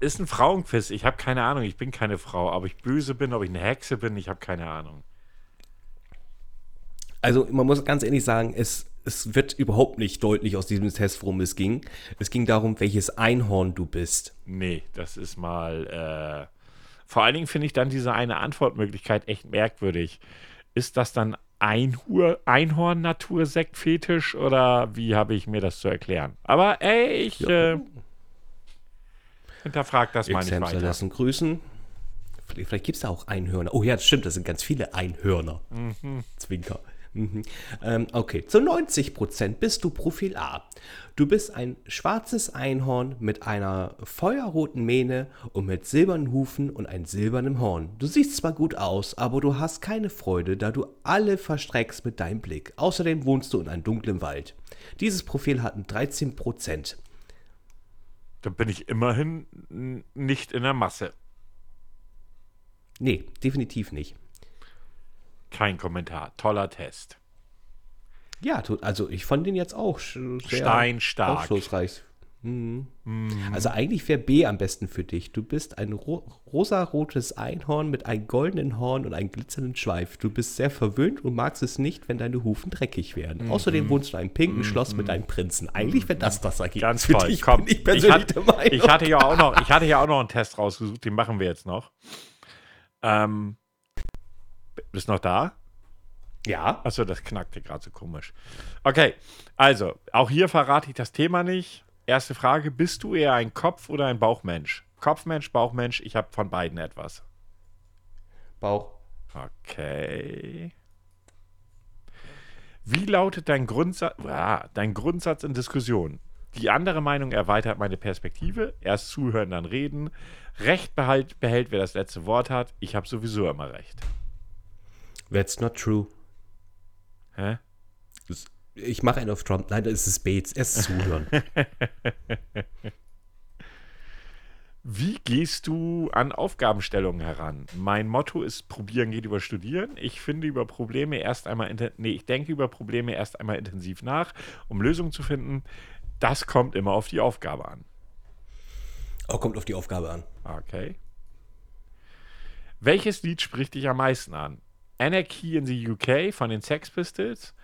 Ist ein Frauenquiz. Ich habe keine Ahnung. Ich bin keine Frau. Ob ich böse bin, ob ich eine Hexe bin, ich habe keine Ahnung. Also, man muss ganz ehrlich sagen, es, es wird überhaupt nicht deutlich aus diesem Test, worum es ging. Es ging darum, welches Einhorn du bist. Nee, das ist mal. Äh, vor allen Dingen finde ich dann diese eine Antwortmöglichkeit echt merkwürdig. Ist das dann Einhorn-Natursekt-Fetisch oder wie habe ich mir das zu erklären? Aber ey, ich äh, hinterfrag das mal nicht X-Hamster weiter. lassen grüßen. Vielleicht, vielleicht gibt es da auch Einhörner. Oh ja, das stimmt, das sind ganz viele Einhörner. Zwinker. Mhm. Ähm, okay, zu 90% bist du Profil A. Du bist ein schwarzes Einhorn mit einer feuerroten Mähne und mit silbernen Hufen und einem silbernen Horn. Du siehst zwar gut aus, aber du hast keine Freude, da du alle verstreckst mit deinem Blick. Außerdem wohnst du in einem dunklen Wald. Dieses Profil hat 13%. Dann bin ich immerhin nicht in der Masse. Nee, definitiv nicht. Kein Kommentar. Toller Test. Ja, also ich fand den jetzt auch sehr Steinstark. aufschlussreich. Mhm. Also eigentlich wäre B am besten für dich. Du bist ein ro rosarotes Einhorn mit einem goldenen Horn und einem glitzernden Schweif. Du bist sehr verwöhnt und magst es nicht, wenn deine Hufen dreckig werden. Außerdem wohnst du in einem pinken Schloss mit einem Prinzen. Eigentlich wäre das das Ergebnis Ganz für toll. dich, Komm, ich ich, hat, ich hatte ja auch noch, ich hatte ja auch noch einen Test rausgesucht, den machen wir jetzt noch. Ähm, Bist noch da? Ja. Achso, das knackte gerade so komisch. Okay, also, auch hier verrate ich das Thema nicht. Erste Frage: Bist du eher ein Kopf- oder ein Bauchmensch? Kopfmensch, Bauchmensch, ich habe von beiden etwas. Bauch. Okay. Wie lautet dein Grundsatz, ah, dein Grundsatz in Diskussionen? Die andere Meinung erweitert meine Perspektive. Erst zuhören, dann reden. Recht behalt, behält, wer das letzte Wort hat. Ich habe sowieso immer recht. That's not true. Hä? Ich mache einen auf Trump. Nein, das ist Bates. Erst zuhören. Wie gehst du an Aufgabenstellungen heran? Mein Motto ist, probieren geht über studieren. Ich finde über Probleme erst einmal, nee, ich denke über Probleme erst einmal intensiv nach, um Lösungen zu finden. Das kommt immer auf die Aufgabe an. oh, kommt auf die Aufgabe an. Okay. Welches Lied spricht dich am meisten an? Anarchy in the UK von den Sex Pistols,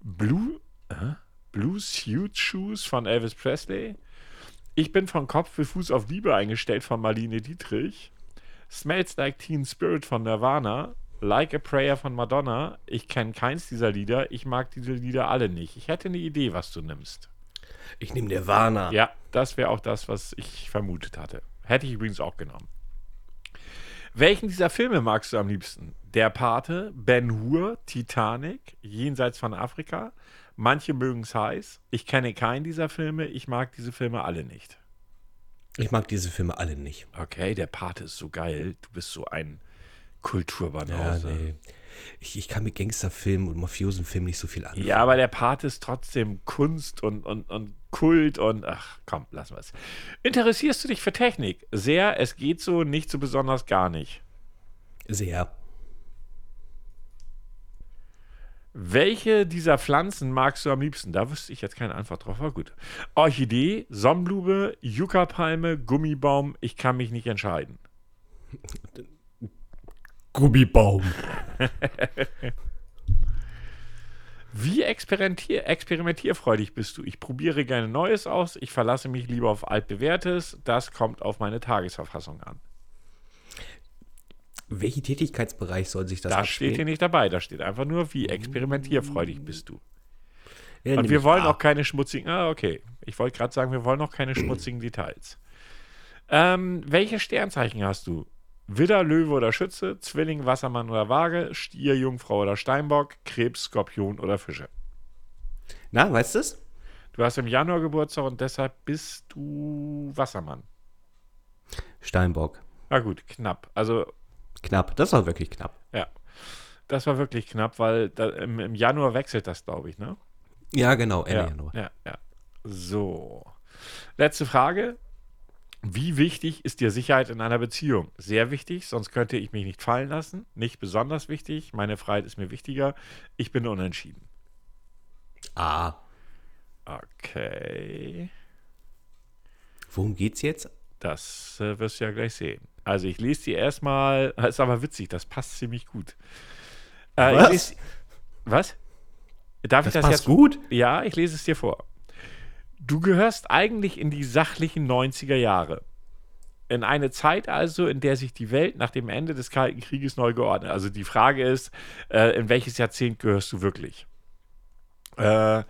Blue, äh? Blue Suit Shoes von Elvis Presley, Ich bin von Kopf bis Fuß auf Liebe eingestellt von Marlene Dietrich, Smells Like Teen Spirit von Nirvana, Like a Prayer von Madonna. Ich kenne keins dieser Lieder. Ich mag diese Lieder alle nicht. Ich hätte eine Idee, was du nimmst. Ich nehme Nirvana. Ja, das wäre auch das, was ich vermutet hatte. Hätte ich übrigens auch genommen. Welchen dieser Filme magst du am liebsten? Der Pate, Ben Hur, Titanic, Jenseits von Afrika. Manche mögen es heiß. Ich kenne keinen dieser Filme. Ich mag diese Filme alle nicht. Ich mag diese Filme alle nicht. Okay, der Pate ist so geil. Du bist so ein Ja, Kulturbanause. nee. Ich, ich kann mit Gangsterfilmen und Mafiosenfilmen nicht so viel anfangen. Ja, aber der Part ist trotzdem Kunst und, und, und Kult und ach komm, lassen wir es. Interessierst du dich für Technik? Sehr, es geht so, nicht so besonders gar nicht. Sehr. Welche dieser Pflanzen magst du am liebsten? Da wüsste ich jetzt keine Antwort drauf, aber gut. Orchidee, Sonnenblume, Yucca-Palme, Gummibaum, ich kann mich nicht entscheiden. Gummibaum. Wie experimentier experimentierfreudig bist du? Ich probiere gerne Neues aus, ich verlasse mich lieber auf altbewährtes, das kommt auf meine Tagesverfassung an. Welchen Tätigkeitsbereich soll sich das Das steht hier nicht dabei, da steht einfach nur, wie experimentierfreudig bist du. Ja, Und wir wollen A. auch keine schmutzigen, ah, okay. Ich wollte gerade sagen, wir wollen auch keine schmutzigen Details. Ähm, welche Sternzeichen hast du? Widder, Löwe oder Schütze, Zwilling, Wassermann oder Waage, Stier, Jungfrau oder Steinbock, Krebs, Skorpion oder Fische. Na, weißt du es? Du hast im Januar Geburtstag und deshalb bist du Wassermann. Steinbock. Na gut, knapp. Also, Knapp. Das war wirklich knapp. ja. Das war wirklich knapp, weil da, im, im Januar wechselt das, glaube ich, ne? Ja, genau. Ende ja, Januar. ja, ja. So. Letzte Frage. Wie wichtig ist dir Sicherheit in einer Beziehung? Sehr wichtig, sonst könnte ich mich nicht fallen lassen. Nicht besonders wichtig. Meine Freiheit ist mir wichtiger. Ich bin unentschieden. A. Okay. Worum geht's jetzt? Das äh, wirst du ja gleich sehen. Also ich lese die erstmal. Ist aber witzig, das passt ziemlich gut. Äh, Was? lese- was? Darf Das ich das passt jetzt? gut. Ja, ich lese es dir vor. Du gehörst eigentlich in die sachlichen 90er Jahre. In eine Zeit also, in der sich die Welt nach dem Ende des Kalten Krieges neu geordnet. Also die Frage ist, äh, in welches Jahrzehnt gehörst du wirklich? Äh,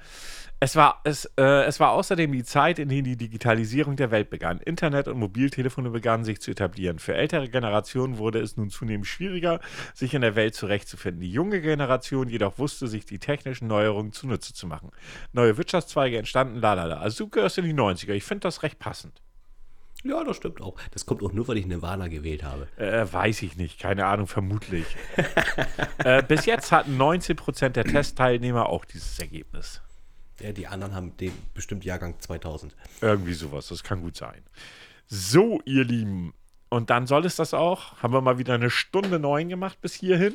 es, war, es, äh, es war außerdem die Zeit, in der die Digitalisierung der Welt begann. Internet und Mobiltelefone begannen sich zu etablieren. Für ältere Generationen wurde es nun zunehmend schwieriger, sich in der Welt zurechtzufinden. Die junge Generation jedoch wusste, sich die technischen Neuerungen zunutze zu machen. Neue Wirtschaftszweige entstanden, lalala. Also du gehörst in die 90er. Ich finde das recht passend. Ja, das stimmt auch. Das kommt auch nur, weil ich Nirvana gewählt habe. Äh, weiß ich nicht, keine Ahnung, vermutlich. äh, bis jetzt hatten 19% der Testteilnehmer auch dieses Ergebnis. Ja, die anderen haben den bestimmt Jahrgang 2000. Irgendwie sowas, das kann gut sein. So, ihr Lieben, und dann soll es das auch. Haben wir mal wieder eine Stunde neun gemacht bis hierhin.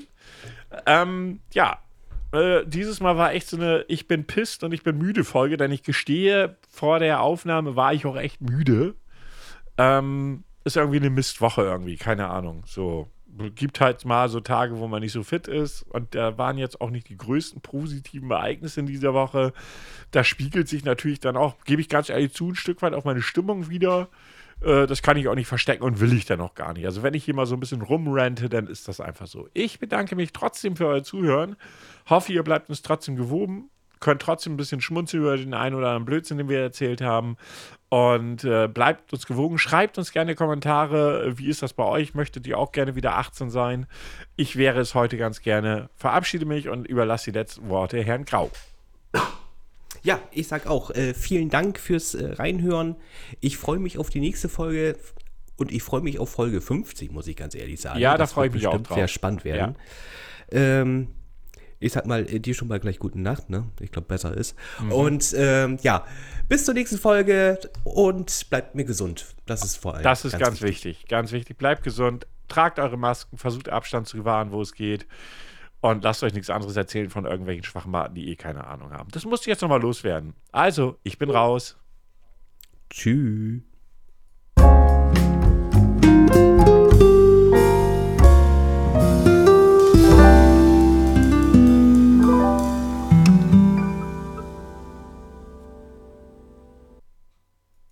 Ähm, ja, äh, dieses Mal war echt so eine Ich bin pisst und ich bin müde Folge, denn ich gestehe, vor der Aufnahme war ich auch echt müde. Ähm, ist irgendwie eine Mistwoche irgendwie, keine Ahnung. So, gibt halt mal so Tage, wo man nicht so fit ist. Und da waren jetzt auch nicht die größten positiven Ereignisse in dieser Woche. Da spiegelt sich natürlich dann auch, gebe ich ganz ehrlich zu, ein Stück weit auch meine Stimmung wieder. Äh, das kann ich auch nicht verstecken und will ich dann auch gar nicht. Also wenn ich hier mal so ein bisschen rumrente, dann ist das einfach so. Ich bedanke mich trotzdem für euer Zuhören. Hoffe, ihr bleibt uns trotzdem gewoben könnt trotzdem ein bisschen schmunzeln über den einen oder anderen Blödsinn, den wir erzählt haben. Und äh, bleibt uns gewogen. Schreibt uns gerne Kommentare. Wie ist das bei euch? Möchtet ihr auch gerne wieder 18 sein? Ich wäre es heute ganz gerne. Verabschiede mich und überlasse die letzten Worte Herrn Grau. Ja, ich sag auch äh, vielen Dank fürs äh, Reinhören. Ich freue mich auf die nächste Folge und ich freue mich auf Folge 50, muss ich ganz ehrlich sagen. Ja, da freue ich mich auch drauf. sehr spannend werden. Ja. Ähm, ich sag mal, äh, dir schon mal gleich gute Nacht, ne? Ich glaube, besser ist. Mhm. Und ähm, ja, bis zur nächsten Folge und bleibt mir gesund. Das ist vor allem. Das ist ganz, ganz wichtig. wichtig. Ganz wichtig. Bleibt gesund, tragt eure Masken, versucht Abstand zu wahren, wo es geht. Und lasst euch nichts anderes erzählen von irgendwelchen Schwachmaten, die eh keine Ahnung haben. Das musste jetzt nochmal loswerden. Also, ich bin raus. Tschüss.